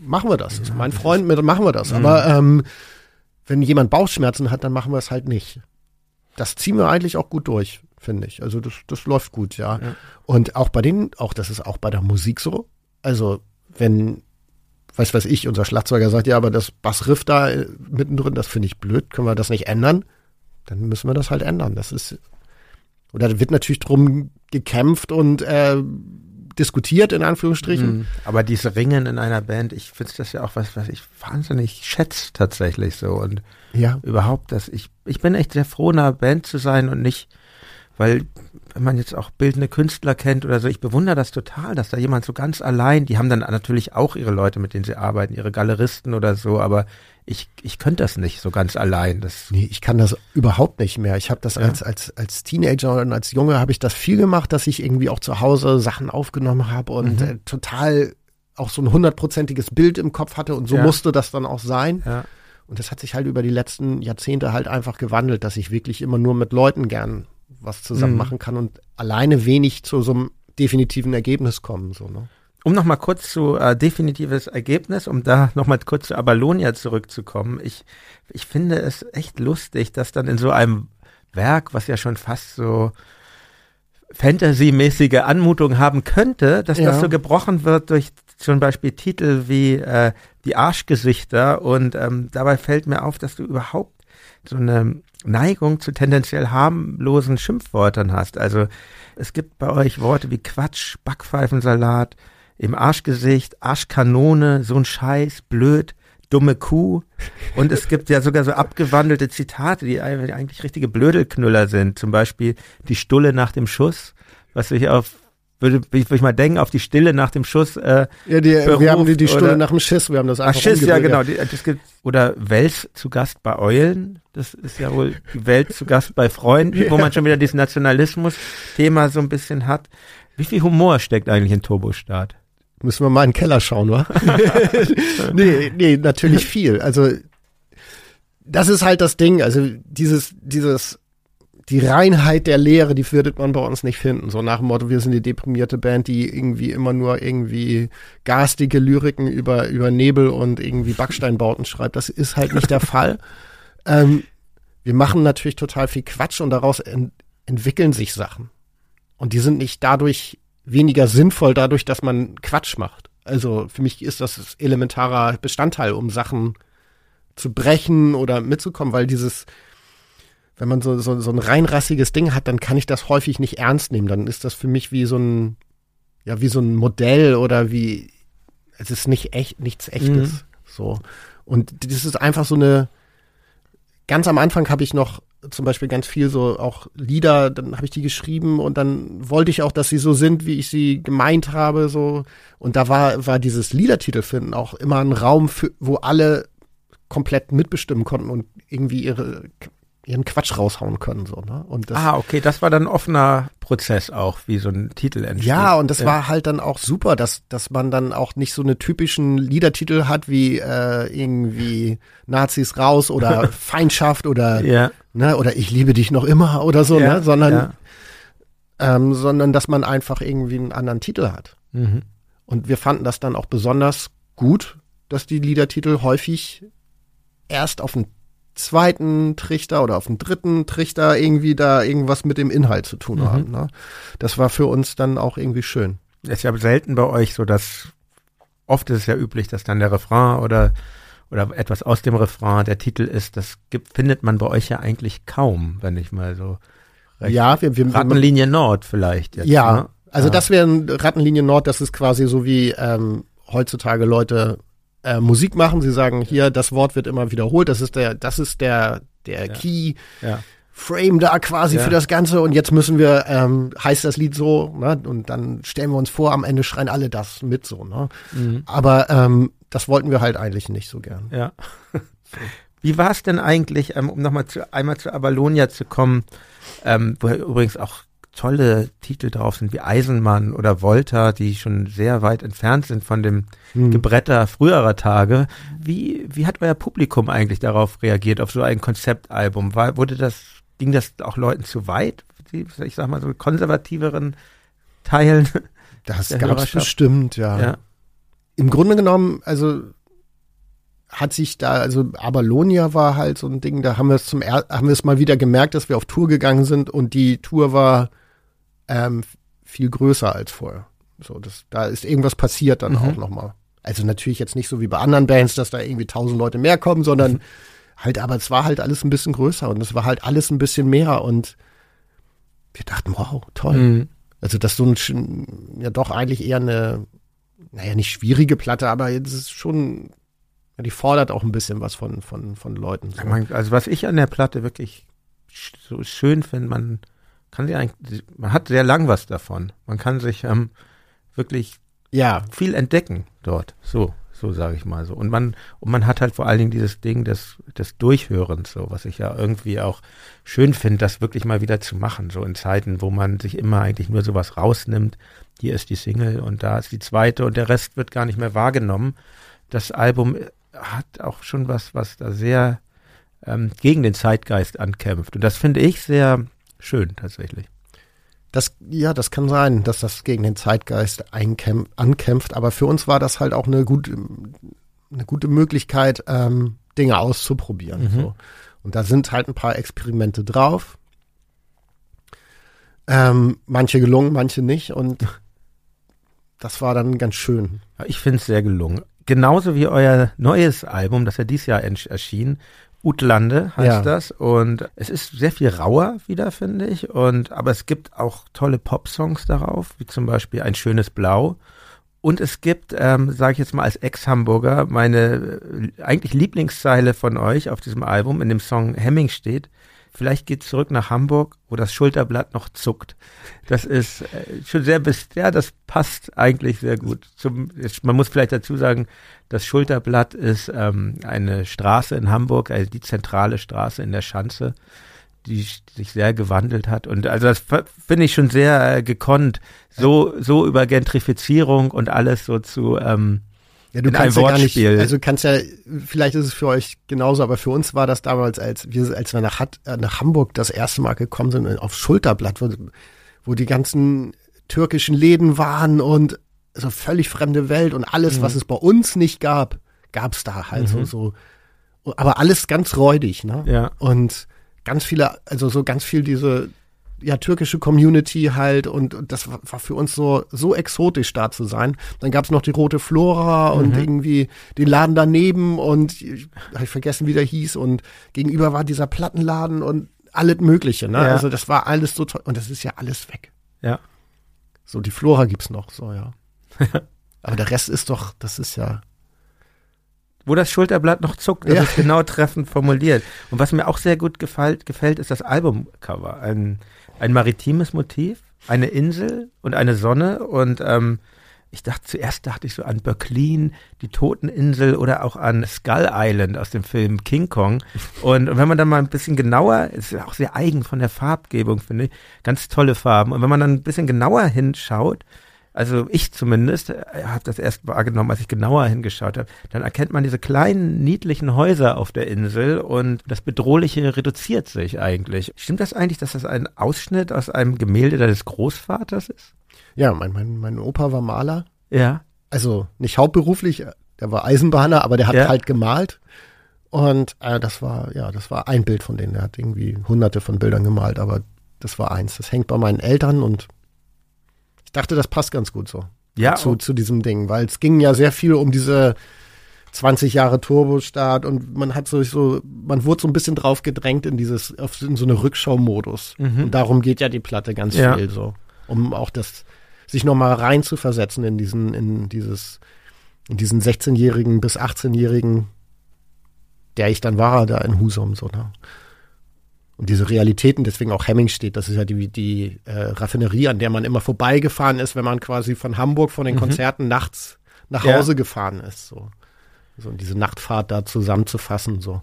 machen wir das. Das ist mein Freund, mit, machen wir das. Aber ähm, wenn jemand Bauchschmerzen hat, dann machen wir es halt nicht. Das ziehen wir eigentlich auch gut durch, finde ich. Also das, das läuft gut, ja. ja. Und auch bei den, auch das ist auch bei der Musik so. Also wenn, weiß was ich, unser Schlagzeuger sagt, ja, aber das Bassriff da äh, mittendrin, das finde ich blöd, können wir das nicht ändern? Dann müssen wir das halt ändern. Das ist, oder wird natürlich drum gekämpft und äh, diskutiert, in Anführungsstrichen. Mhm. Aber diese Ringen in einer Band, ich finde das ja auch was, was ich wahnsinnig schätze tatsächlich so. Und ja. überhaupt, dass ich, ich bin echt sehr froh, in einer Band zu sein und nicht, weil wenn man jetzt auch bildende Künstler kennt oder so, ich bewundere das total, dass da jemand so ganz allein, die haben dann natürlich auch ihre Leute, mit denen sie arbeiten, ihre Galeristen oder so, aber ich, ich könnte das nicht so ganz allein. Das nee, ich kann das überhaupt nicht mehr. Ich habe das ja. als, als, als Teenager und als Junge habe ich das viel gemacht, dass ich irgendwie auch zu Hause Sachen aufgenommen habe und mhm. äh, total auch so ein hundertprozentiges Bild im Kopf hatte und so ja. musste das dann auch sein. Ja. Und das hat sich halt über die letzten Jahrzehnte halt einfach gewandelt, dass ich wirklich immer nur mit Leuten gern was zusammen mhm. machen kann und alleine wenig zu so einem definitiven Ergebnis kommen. So, ne? Um nochmal kurz zu äh, definitives Ergebnis, um da nochmal kurz zu Abalonia zurückzukommen. Ich, ich finde es echt lustig, dass dann in so einem Werk, was ja schon fast so Fantasy-mäßige Anmutung haben könnte, dass ja. das so gebrochen wird durch zum Beispiel Titel wie äh, Die Arschgesichter und ähm, dabei fällt mir auf, dass du überhaupt so eine Neigung zu tendenziell harmlosen Schimpfwörtern hast. Also es gibt bei euch Worte wie Quatsch, Backpfeifensalat, im Arschgesicht, Arschkanone, so ein Scheiß, blöd, dumme Kuh. Und es gibt ja sogar so abgewandelte Zitate, die eigentlich richtige Blödelknüller sind. Zum Beispiel die Stulle nach dem Schuss, was sich auf würde, würde ich mal denken, auf die Stille nach dem Schuss. Äh, ja, die, wir haben die, die Stulle nach dem Schiss, wir haben das einfach Ach, Schiss, ja genau. Die, das gibt, oder Wels zu Gast bei Eulen, das ist ja wohl die Welt zu Gast bei Freunden, wo man schon wieder dieses Nationalismus-Thema so ein bisschen hat. Wie viel Humor steckt eigentlich in Turbostart? Müssen wir mal in den Keller schauen, wa? nee, nee, natürlich viel. Also das ist halt das Ding. Also dieses, dieses, die Reinheit der Lehre, die würdet man bei uns nicht finden. So nach dem Motto, wir sind die deprimierte Band, die irgendwie immer nur irgendwie garstige Lyriken über, über Nebel und irgendwie Backsteinbauten schreibt. Das ist halt nicht der Fall. Ähm, wir machen natürlich total viel Quatsch und daraus ent entwickeln sich Sachen. Und die sind nicht dadurch weniger sinnvoll dadurch, dass man Quatsch macht. Also für mich ist das elementarer Bestandteil, um Sachen zu brechen oder mitzukommen, weil dieses, wenn man so, so, so ein reinrassiges Ding hat, dann kann ich das häufig nicht ernst nehmen. Dann ist das für mich wie so ein, ja, wie so ein Modell oder wie, es ist nicht echt, nichts echtes. Mhm. So. Und das ist einfach so eine, ganz am Anfang habe ich noch zum Beispiel ganz viel so auch Lieder, dann habe ich die geschrieben und dann wollte ich auch, dass sie so sind, wie ich sie gemeint habe, so. Und da war, war dieses Liedertitel finden auch immer ein Raum, für, wo alle komplett mitbestimmen konnten und irgendwie ihre ihren Quatsch raushauen können. So, ne? und das, ah, okay, das war dann ein offener Prozess auch, wie so ein Titel entsteht. Ja, und das ja. war halt dann auch super, dass, dass man dann auch nicht so eine typischen Liedertitel hat wie äh, irgendwie Nazis raus oder Feindschaft oder, ja. ne, oder ich liebe dich noch immer oder so, ja, ne? sondern, ähm, sondern dass man einfach irgendwie einen anderen Titel hat. Mhm. Und wir fanden das dann auch besonders gut, dass die Liedertitel häufig erst auf den zweiten Trichter oder auf dem dritten Trichter irgendwie da irgendwas mit dem Inhalt zu tun mhm. haben. Ne? Das war für uns dann auch irgendwie schön. Es ist ja selten bei euch so, dass oft ist es ja üblich, dass dann der Refrain oder oder etwas aus dem Refrain der Titel ist. Das gibt, findet man bei euch ja eigentlich kaum, wenn ich mal so ja, wir, wir Rattenlinie Nord vielleicht. Jetzt, ja, ne? also ja. das wäre Rattenlinie Nord. Das ist quasi so wie ähm, heutzutage Leute äh, Musik machen. Sie sagen hier, das Wort wird immer wiederholt. Das ist der, das ist der, der ja. Key. Ja. Frame da quasi ja. für das Ganze und jetzt müssen wir, ähm, heißt das Lied so, ne? Und dann stellen wir uns vor, am Ende schreien alle das mit so, ne? Mhm. Aber ähm, das wollten wir halt eigentlich nicht so gern. Ja. Wie war es denn eigentlich, ähm, um nochmal zu, einmal zu Avalonia zu kommen, ähm, wo übrigens auch tolle Titel drauf sind wie Eisenmann oder Volta, die schon sehr weit entfernt sind von dem hm. Gebretter früherer Tage. Wie, wie hat euer Publikum eigentlich darauf reagiert, auf so ein Konzeptalbum? War, wurde das, ging das auch Leuten zu weit? Ich sag mal so konservativeren Teilen? Das gab es bestimmt, ja. ja. Im Grunde genommen, also hat sich da, also Abalonia war halt so ein Ding, da haben wir es zum er haben wir es mal wieder gemerkt, dass wir auf Tour gegangen sind und die Tour war ähm, viel größer als vorher. So, das, da ist irgendwas passiert dann mhm. auch nochmal. Also natürlich jetzt nicht so wie bei anderen Bands, dass da irgendwie tausend Leute mehr kommen, sondern mhm. halt, aber es war halt alles ein bisschen größer und es war halt alles ein bisschen mehr und wir dachten, wow, toll. Mhm. Also das so ein, ja doch eigentlich eher eine, naja, nicht schwierige Platte, aber jetzt ist schon, ja, die fordert auch ein bisschen was von, von, von Leuten. So. Also was ich an der Platte wirklich so schön finde, man kann sie eigentlich, man hat sehr lang was davon. Man kann sich ähm, wirklich ja. viel entdecken dort. So, so sage ich mal so. Und man, und man hat halt vor allen Dingen dieses Ding des, des Durchhörens, so, was ich ja irgendwie auch schön finde, das wirklich mal wieder zu machen, so in Zeiten, wo man sich immer eigentlich nur sowas rausnimmt. Hier ist die Single und da ist die zweite und der Rest wird gar nicht mehr wahrgenommen. Das Album hat auch schon was, was da sehr ähm, gegen den Zeitgeist ankämpft. Und das finde ich sehr schön tatsächlich. Das, ja, das kann sein, dass das gegen den Zeitgeist einkämpf, ankämpft, aber für uns war das halt auch eine, gut, eine gute Möglichkeit, ähm, Dinge auszuprobieren. Mhm. So. Und da sind halt ein paar Experimente drauf. Ähm, manche gelungen, manche nicht. Und das war dann ganz schön. Ich finde es sehr gelungen. Genauso wie euer neues Album, das ja dieses Jahr erschien, Utlande heißt ja. das und es ist sehr viel rauer wieder, finde ich. Und aber es gibt auch tolle Pop-Songs darauf, wie zum Beispiel ein schönes Blau. Und es gibt, ähm, sage ich jetzt mal als Ex-Hamburger, meine äh, eigentlich Lieblingszeile von euch auf diesem Album, in dem Song Hemming steht. Vielleicht geht zurück nach Hamburg, wo das Schulterblatt noch zuckt. Das ist äh, schon sehr, ja, das passt eigentlich sehr gut. Zum, man muss vielleicht dazu sagen, das Schulterblatt ist ähm, eine Straße in Hamburg, also die zentrale Straße in der Schanze, die, sich sehr gewandelt hat. Und also das finde ich schon sehr äh, gekonnt, so, so über Gentrifizierung und alles so zu ähm, ja, du kannst ja gar nicht, also du kannst ja, vielleicht ist es für euch genauso, aber für uns war das damals, als wir, als wir nach, äh, nach Hamburg das erste Mal gekommen sind, auf Schulterblatt, wo, wo die ganzen türkischen Läden waren und so völlig fremde Welt und alles, mhm. was es bei uns nicht gab, gab es da halt mhm. so, so. Aber alles ganz räudig, ne? Ja. Und ganz viele, also so ganz viel diese, ja, türkische Community halt und, und das war, für uns so, so exotisch da zu sein. Dann gab's noch die Rote Flora mhm. und irgendwie den Laden daneben und habe ich vergessen, wie der hieß und gegenüber war dieser Plattenladen und alles Mögliche, ne? Ja. Also das war alles so toll und das ist ja alles weg. Ja. So, die Flora gibt's noch, so, ja. Aber der Rest ist doch, das ist ja, wo das Schulterblatt noch zuckt, das ja. ist genau treffend formuliert. Und was mir auch sehr gut gefällt, gefällt ist das Albumcover. Ein, ein maritimes Motiv, eine Insel und eine Sonne und ähm, ich dachte zuerst dachte ich so an Berlin, die Toteninsel oder auch an Skull Island aus dem Film King Kong. Und, und wenn man dann mal ein bisschen genauer, ist auch sehr eigen von der Farbgebung, finde ich, ganz tolle Farben. Und wenn man dann ein bisschen genauer hinschaut, also ich zumindest äh, habe das erst wahrgenommen, als ich genauer hingeschaut habe, dann erkennt man diese kleinen, niedlichen Häuser auf der Insel und das Bedrohliche reduziert sich eigentlich. Stimmt das eigentlich, dass das ein Ausschnitt aus einem Gemälde deines Großvaters ist? Ja, mein, mein, mein Opa war Maler. Ja. Also nicht hauptberuflich, der war Eisenbahner, aber der hat ja. halt gemalt. Und äh, das war, ja, das war ein Bild von denen. Der hat irgendwie hunderte von Bildern gemalt, aber das war eins. Das hängt bei meinen Eltern und ich dachte, das passt ganz gut so. Ja. Zu, zu diesem Ding, weil es ging ja sehr viel um diese 20 Jahre Turbostart und man hat so, so, man wurde so ein bisschen drauf gedrängt in dieses, auf, in so eine Rückschau-Modus. Mhm. Und darum geht ja die Platte ganz ja. viel so. Um auch das, sich nochmal rein zu versetzen in diesen, in dieses, in diesen 16-Jährigen bis 18-Jährigen, der ich dann war, da in Husum, so, ne? Und diese Realitäten, deswegen auch Hemming steht, das ist ja die, die äh, Raffinerie, an der man immer vorbeigefahren ist, wenn man quasi von Hamburg von den mhm. Konzerten nachts nach Hause ja. gefahren ist. So. so diese Nachtfahrt da zusammenzufassen, so.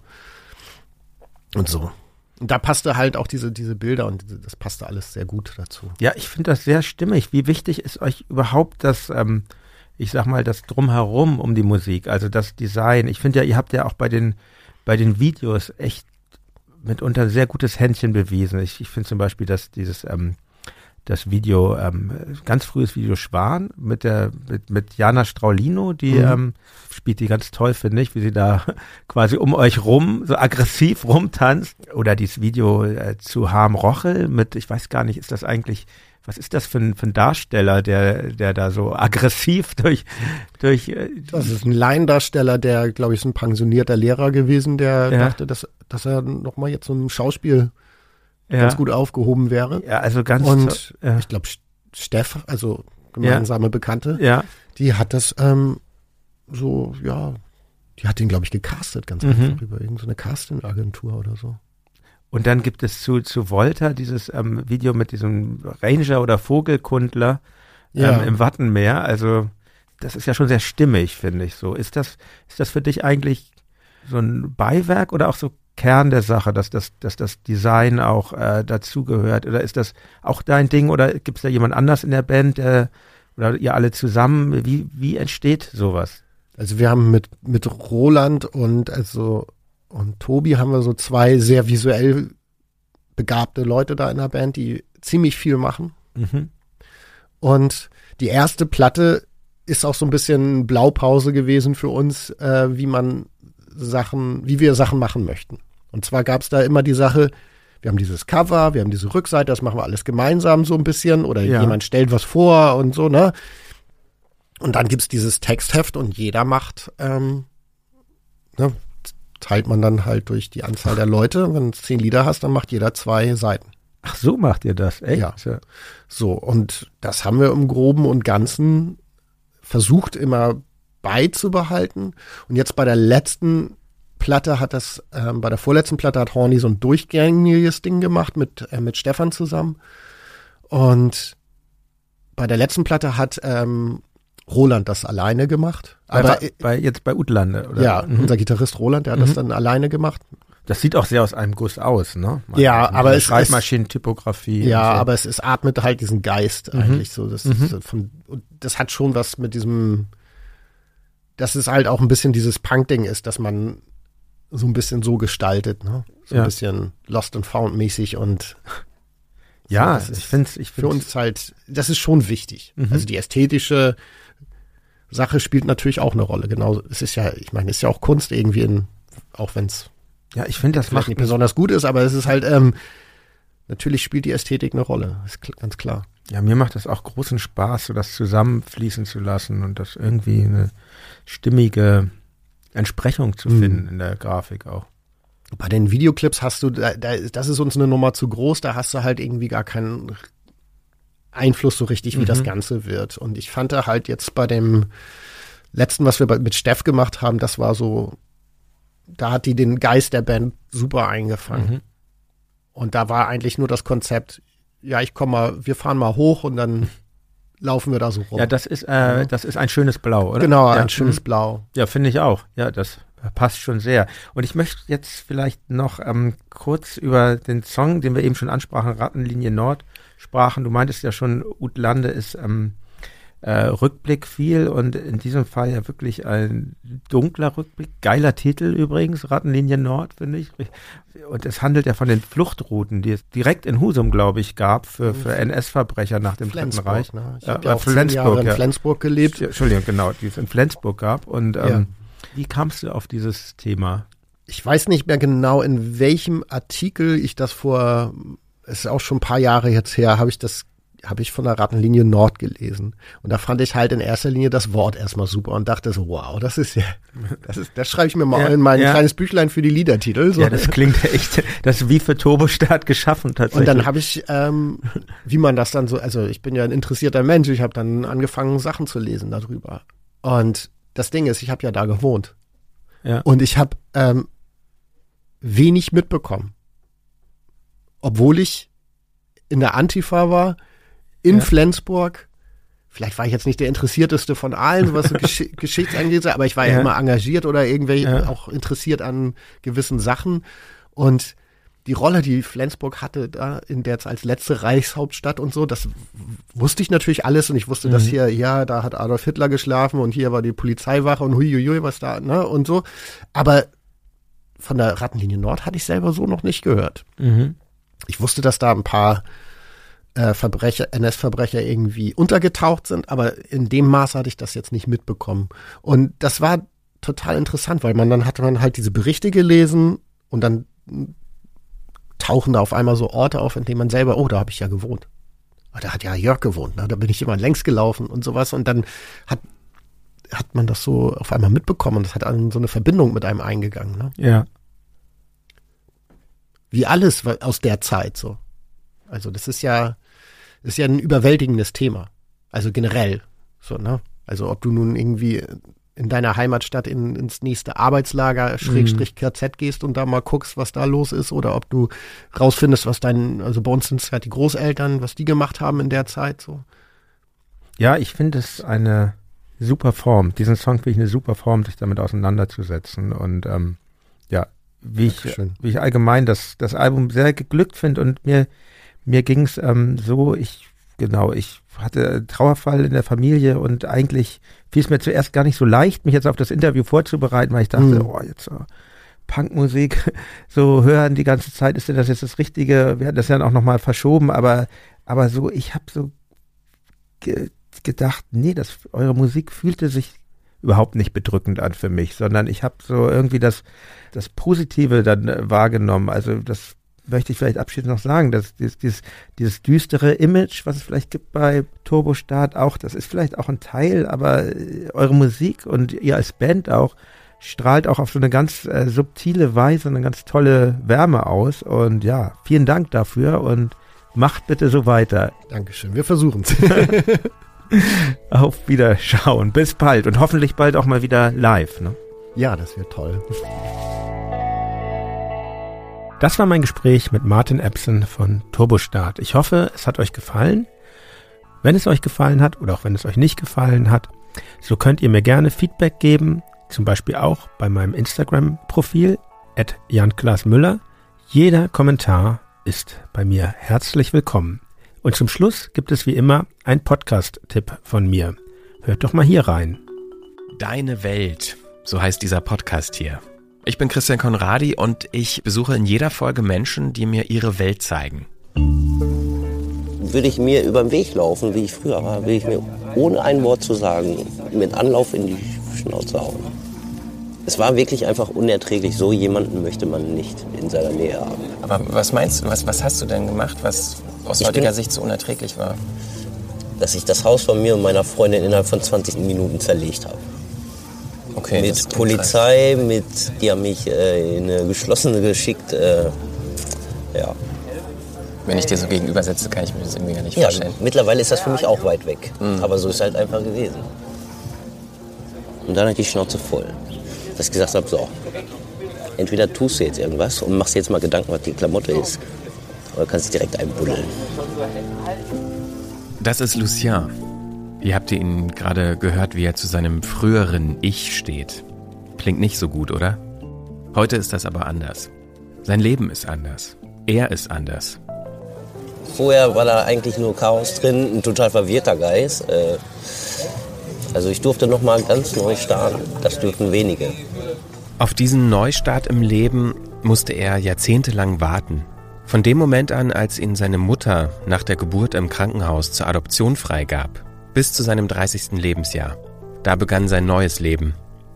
Und so. Und da passte halt auch diese, diese Bilder und das passte alles sehr gut dazu. Ja, ich finde das sehr stimmig. Wie wichtig ist euch überhaupt das, ähm, ich sag mal, das Drumherum um die Musik, also das Design? Ich finde ja, ihr habt ja auch bei den, bei den Videos echt mitunter sehr gutes Händchen bewiesen. Ich, ich finde zum Beispiel, dass dieses, ähm, das Video, ähm, ganz frühes Video Schwan mit der mit, mit Jana Straulino, die mhm. ähm, spielt die ganz toll, finde ich, wie sie da quasi um euch rum so aggressiv rumtanzt. Oder dieses Video äh, zu Harm Rochel mit, ich weiß gar nicht, ist das eigentlich was ist das für ein, für ein Darsteller, der, der da so aggressiv durch, durch. Äh, das ist ein Laiendarsteller, der, glaube ich, ist ein pensionierter Lehrer gewesen, der ja. dachte, dass, dass er nochmal jetzt so ein Schauspiel ja. ganz gut aufgehoben wäre. Ja, also ganz. Und ja. ich glaube, Steff, also gemeinsame Bekannte, ja. die hat das ähm, so, ja, die hat ihn, glaube ich, gecastet, ganz mhm. einfach über irgendeine Casting-Agentur oder so. Und dann gibt es zu, zu Volta dieses ähm, Video mit diesem Ranger oder Vogelkundler ähm, ja. im Wattenmeer. Also das ist ja schon sehr stimmig, finde ich so. Ist das, ist das für dich eigentlich so ein Beiwerk oder auch so Kern der Sache, dass das, dass das Design auch äh, dazugehört? Oder ist das auch dein Ding oder gibt es da jemand anders in der Band, der, oder ihr alle zusammen? Wie, wie entsteht sowas? Also wir haben mit, mit Roland und also und Tobi haben wir so zwei sehr visuell begabte Leute da in der Band, die ziemlich viel machen. Mhm. Und die erste Platte ist auch so ein bisschen Blaupause gewesen für uns, äh, wie man Sachen, wie wir Sachen machen möchten. Und zwar gab es da immer die Sache, wir haben dieses Cover, wir haben diese Rückseite, das machen wir alles gemeinsam so ein bisschen oder ja. jemand stellt was vor und so, ne? Und dann gibt's dieses Textheft und jeder macht ähm, ne, teilt man dann halt durch die Anzahl der Leute. Wenn du zehn Lieder hast, dann macht jeder zwei Seiten. Ach, so macht ihr das, echt? Ja. So, und das haben wir im Groben und Ganzen versucht immer beizubehalten. Und jetzt bei der letzten Platte hat das, ähm, bei der vorletzten Platte hat Horny so ein durchgängiges Ding gemacht mit, äh, mit Stefan zusammen. Und bei der letzten Platte hat ähm, Roland das alleine gemacht. Aber bei, bei, jetzt bei Utlande, oder? Ja, mhm. unser Gitarrist Roland, der hat mhm. das dann alleine gemacht. Das sieht auch sehr aus einem Guss aus, ne? Man, ja, aber es Schreibmaschinentypografie. Ja, so. aber es, es atmet halt diesen Geist mhm. eigentlich so. Das, mhm. ist von, das hat schon was mit diesem, dass es halt auch ein bisschen dieses Punk-Ding ist, dass man so ein bisschen so gestaltet, ne? So ja. ein bisschen Lost and Found mäßig und ja, so, ich finde ich find's für uns halt, das ist schon wichtig. Mhm. Also die ästhetische Sache spielt natürlich auch eine Rolle. Genau, es ist ja, ich meine, es ist ja auch Kunst irgendwie, in, auch wenn es ja, ich finde, das macht nicht besonders gut ist, aber es ist halt ähm, natürlich spielt die Ästhetik eine Rolle, ist ganz klar. Ja, mir macht das auch großen Spaß, so das zusammenfließen zu lassen und das irgendwie eine stimmige Entsprechung zu mhm. finden in der Grafik auch. Bei den Videoclips hast du, da, da, das ist uns eine Nummer zu groß, da hast du halt irgendwie gar keinen Einfluss so richtig, wie mhm. das Ganze wird. Und ich fand da halt jetzt bei dem letzten, was wir mit Steff gemacht haben, das war so, da hat die den Geist der Band super eingefangen. Mhm. Und da war eigentlich nur das Konzept, ja, ich komme mal, wir fahren mal hoch und dann laufen wir da so rum. Ja, das ist, äh, das ist ein schönes Blau, oder? Genau, ja. ein schönes mhm. Blau. Ja, finde ich auch. Ja, das passt schon sehr. Und ich möchte jetzt vielleicht noch ähm, kurz über den Song, den wir eben schon ansprachen, Rattenlinie Nord, sprachen. Du meintest ja schon, Utlande ist ähm, äh, Rückblick viel und in diesem Fall ja wirklich ein dunkler Rückblick. Geiler Titel übrigens, Rattenlinie Nord, finde ich. Und es handelt ja von den Fluchtrouten, die es direkt in Husum, glaube ich, gab für, für NS-Verbrecher nach dem Dritten Reich. Ne? Ich habe ja, ja auch Flensburg, in Flensburg gelebt. Entschuldigung, genau, die es in Flensburg gab. Und ähm, ja. wie kamst du auf dieses Thema? Ich weiß nicht mehr genau, in welchem Artikel ich das vor ist auch schon ein paar Jahre jetzt her, habe ich das habe ich von der Rattenlinie Nord gelesen. Und da fand ich halt in erster Linie das Wort erstmal super und dachte so, wow, das ist ja, das ist, das schreibe ich mir mal ja, in mein ja. kleines Büchlein für die Liedertitel. So. Ja, das klingt echt, das ist wie für Turbostart geschaffen tatsächlich. Und dann habe ich, ähm, wie man das dann so, also ich bin ja ein interessierter Mensch, ich habe dann angefangen, Sachen zu lesen darüber. Und das Ding ist, ich habe ja da gewohnt. Ja. Und ich habe ähm, wenig mitbekommen obwohl ich in der Antifa war, in ja. Flensburg. Vielleicht war ich jetzt nicht der Interessierteste von allen, was Gesch Geschichte angeht, aber ich war ja. ja, immer engagiert oder irgendwie ja. auch interessiert an gewissen Sachen. Und die Rolle, die Flensburg hatte da in der als letzte Reichshauptstadt und so, das wusste ich natürlich alles und ich wusste, mhm. dass hier, ja, da hat Adolf Hitler geschlafen und hier war die Polizeiwache und huiuiui, was da, ne, und so. Aber von der Rattenlinie Nord hatte ich selber so noch nicht gehört. Mhm. Ich wusste, dass da ein paar äh, Verbrecher, NS-Verbrecher irgendwie untergetaucht sind, aber in dem Maß hatte ich das jetzt nicht mitbekommen. Und das war total interessant, weil man dann hatte man halt diese Berichte gelesen und dann tauchen da auf einmal so Orte auf, in denen man selber, oh, da habe ich ja gewohnt. Oh, da hat ja Jörg gewohnt, ne? da bin ich immer längs gelaufen und sowas. Und dann hat, hat man das so auf einmal mitbekommen und das hat so eine Verbindung mit einem eingegangen. Ne? Ja. Wie alles aus der Zeit so. Also das ist ja, das ist ja ein überwältigendes Thema. Also generell. So, ne? Also ob du nun irgendwie in deiner Heimatstadt in, ins nächste Arbeitslager, Schrägstrich mhm. KZ gehst und da mal guckst, was da los ist, oder ob du rausfindest, was dein, also bei uns sind es halt die Großeltern, was die gemacht haben in der Zeit, so. Ja, ich finde es eine super Form. Diesen Song finde ich eine super Form, sich damit auseinanderzusetzen und, ähm, wie ich, wie ich allgemein das, das Album sehr geglückt finde und mir, mir ging es ähm, so, ich, genau, ich hatte Trauerfall in der Familie und eigentlich fiel es mir zuerst gar nicht so leicht, mich jetzt auf das Interview vorzubereiten, weil ich dachte, mhm. oh, jetzt so Punkmusik so hören die ganze Zeit, ist denn das jetzt das Richtige? Wir hatten das ja auch nochmal verschoben, aber, aber so, ich habe so ge gedacht, nee, das, eure Musik fühlte sich überhaupt nicht bedrückend an für mich, sondern ich habe so irgendwie das, das Positive dann äh, wahrgenommen. Also das möchte ich vielleicht abschließend noch sagen, dass dieses, dieses, dieses düstere Image, was es vielleicht gibt bei Turbostart auch, das ist vielleicht auch ein Teil, aber äh, eure Musik und ihr als Band auch strahlt auch auf so eine ganz äh, subtile Weise eine ganz tolle Wärme aus und ja, vielen Dank dafür und macht bitte so weiter. Dankeschön, wir versuchen es. auf Wiederschauen, bis bald und hoffentlich bald auch mal wieder live. Ne? Ja, das wäre toll. Das war mein Gespräch mit Martin Epson von Turbostart. Ich hoffe, es hat euch gefallen. Wenn es euch gefallen hat oder auch wenn es euch nicht gefallen hat, so könnt ihr mir gerne Feedback geben, zum Beispiel auch bei meinem Instagram-Profil at Jan-Klaas Müller. Jeder Kommentar ist bei mir herzlich willkommen. Und zum Schluss gibt es wie immer ein Podcast-Tipp von mir. Hört doch mal hier rein. Deine Welt, so heißt dieser Podcast hier. Ich bin Christian Konradi und ich besuche in jeder Folge Menschen, die mir ihre Welt zeigen. Würde ich mir über den Weg laufen, wie ich früher war, würde ich mir ohne ein Wort zu sagen mit Anlauf in die Schnauze hauen. Es war wirklich einfach unerträglich. So jemanden möchte man nicht in seiner Nähe haben. Aber was meinst du, was, was hast du denn gemacht, was aus ich heutiger bin, Sicht so unerträglich war? Dass ich das Haus von mir und meiner Freundin innerhalb von 20 Minuten zerlegt habe. Okay, mit Polizei, krass. mit, die haben mich äh, in eine geschlossene geschickt. Äh, ja. Wenn ich dir so gegenübersetze, kann ich mir das irgendwie gar nicht ja, vorstellen. Mittlerweile ist das für mich auch weit weg. Mhm. Aber so ist es halt einfach gewesen. Und dann hatte ich die Schnauze voll. Dass ich gesagt habe, so, entweder tust du jetzt irgendwas und machst jetzt mal Gedanken, was die Klamotte ist. Oder kannst du direkt einbuddeln. Das ist Lucien. Ihr habt ihn gerade gehört, wie er zu seinem früheren Ich steht. Klingt nicht so gut, oder? Heute ist das aber anders. Sein Leben ist anders. Er ist anders. Vorher war da eigentlich nur Chaos drin, ein total verwirrter Geist. Äh, also ich durfte noch mal ganz neu starten. Das dürfen wenige. Auf diesen Neustart im Leben musste er jahrzehntelang warten. Von dem Moment an, als ihn seine Mutter nach der Geburt im Krankenhaus zur Adoption freigab, bis zu seinem 30. Lebensjahr. Da begann sein neues Leben.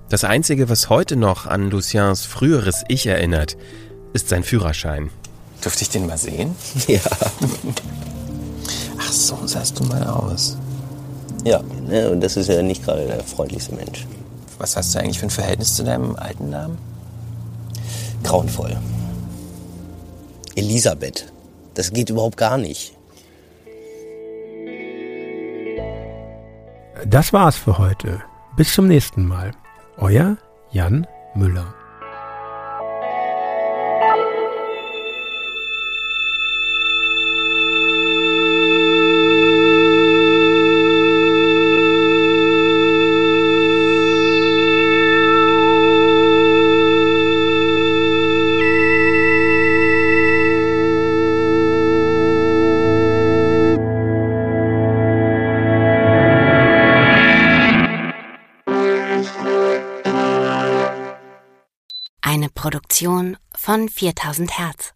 Das Einzige, was heute noch an Luciens früheres Ich erinnert, ist sein Führerschein. Dürfte ich den mal sehen? Ja. Ach so, sahst du mal aus. Ja, ne, und das ist ja nicht gerade der freundlichste Mensch. Was hast du eigentlich für ein Verhältnis zu deinem alten Namen? Grauenvoll. Elisabeth. Das geht überhaupt gar nicht. Das war's für heute. Bis zum nächsten Mal. Euer Jan Müller. Von 4000 Hertz.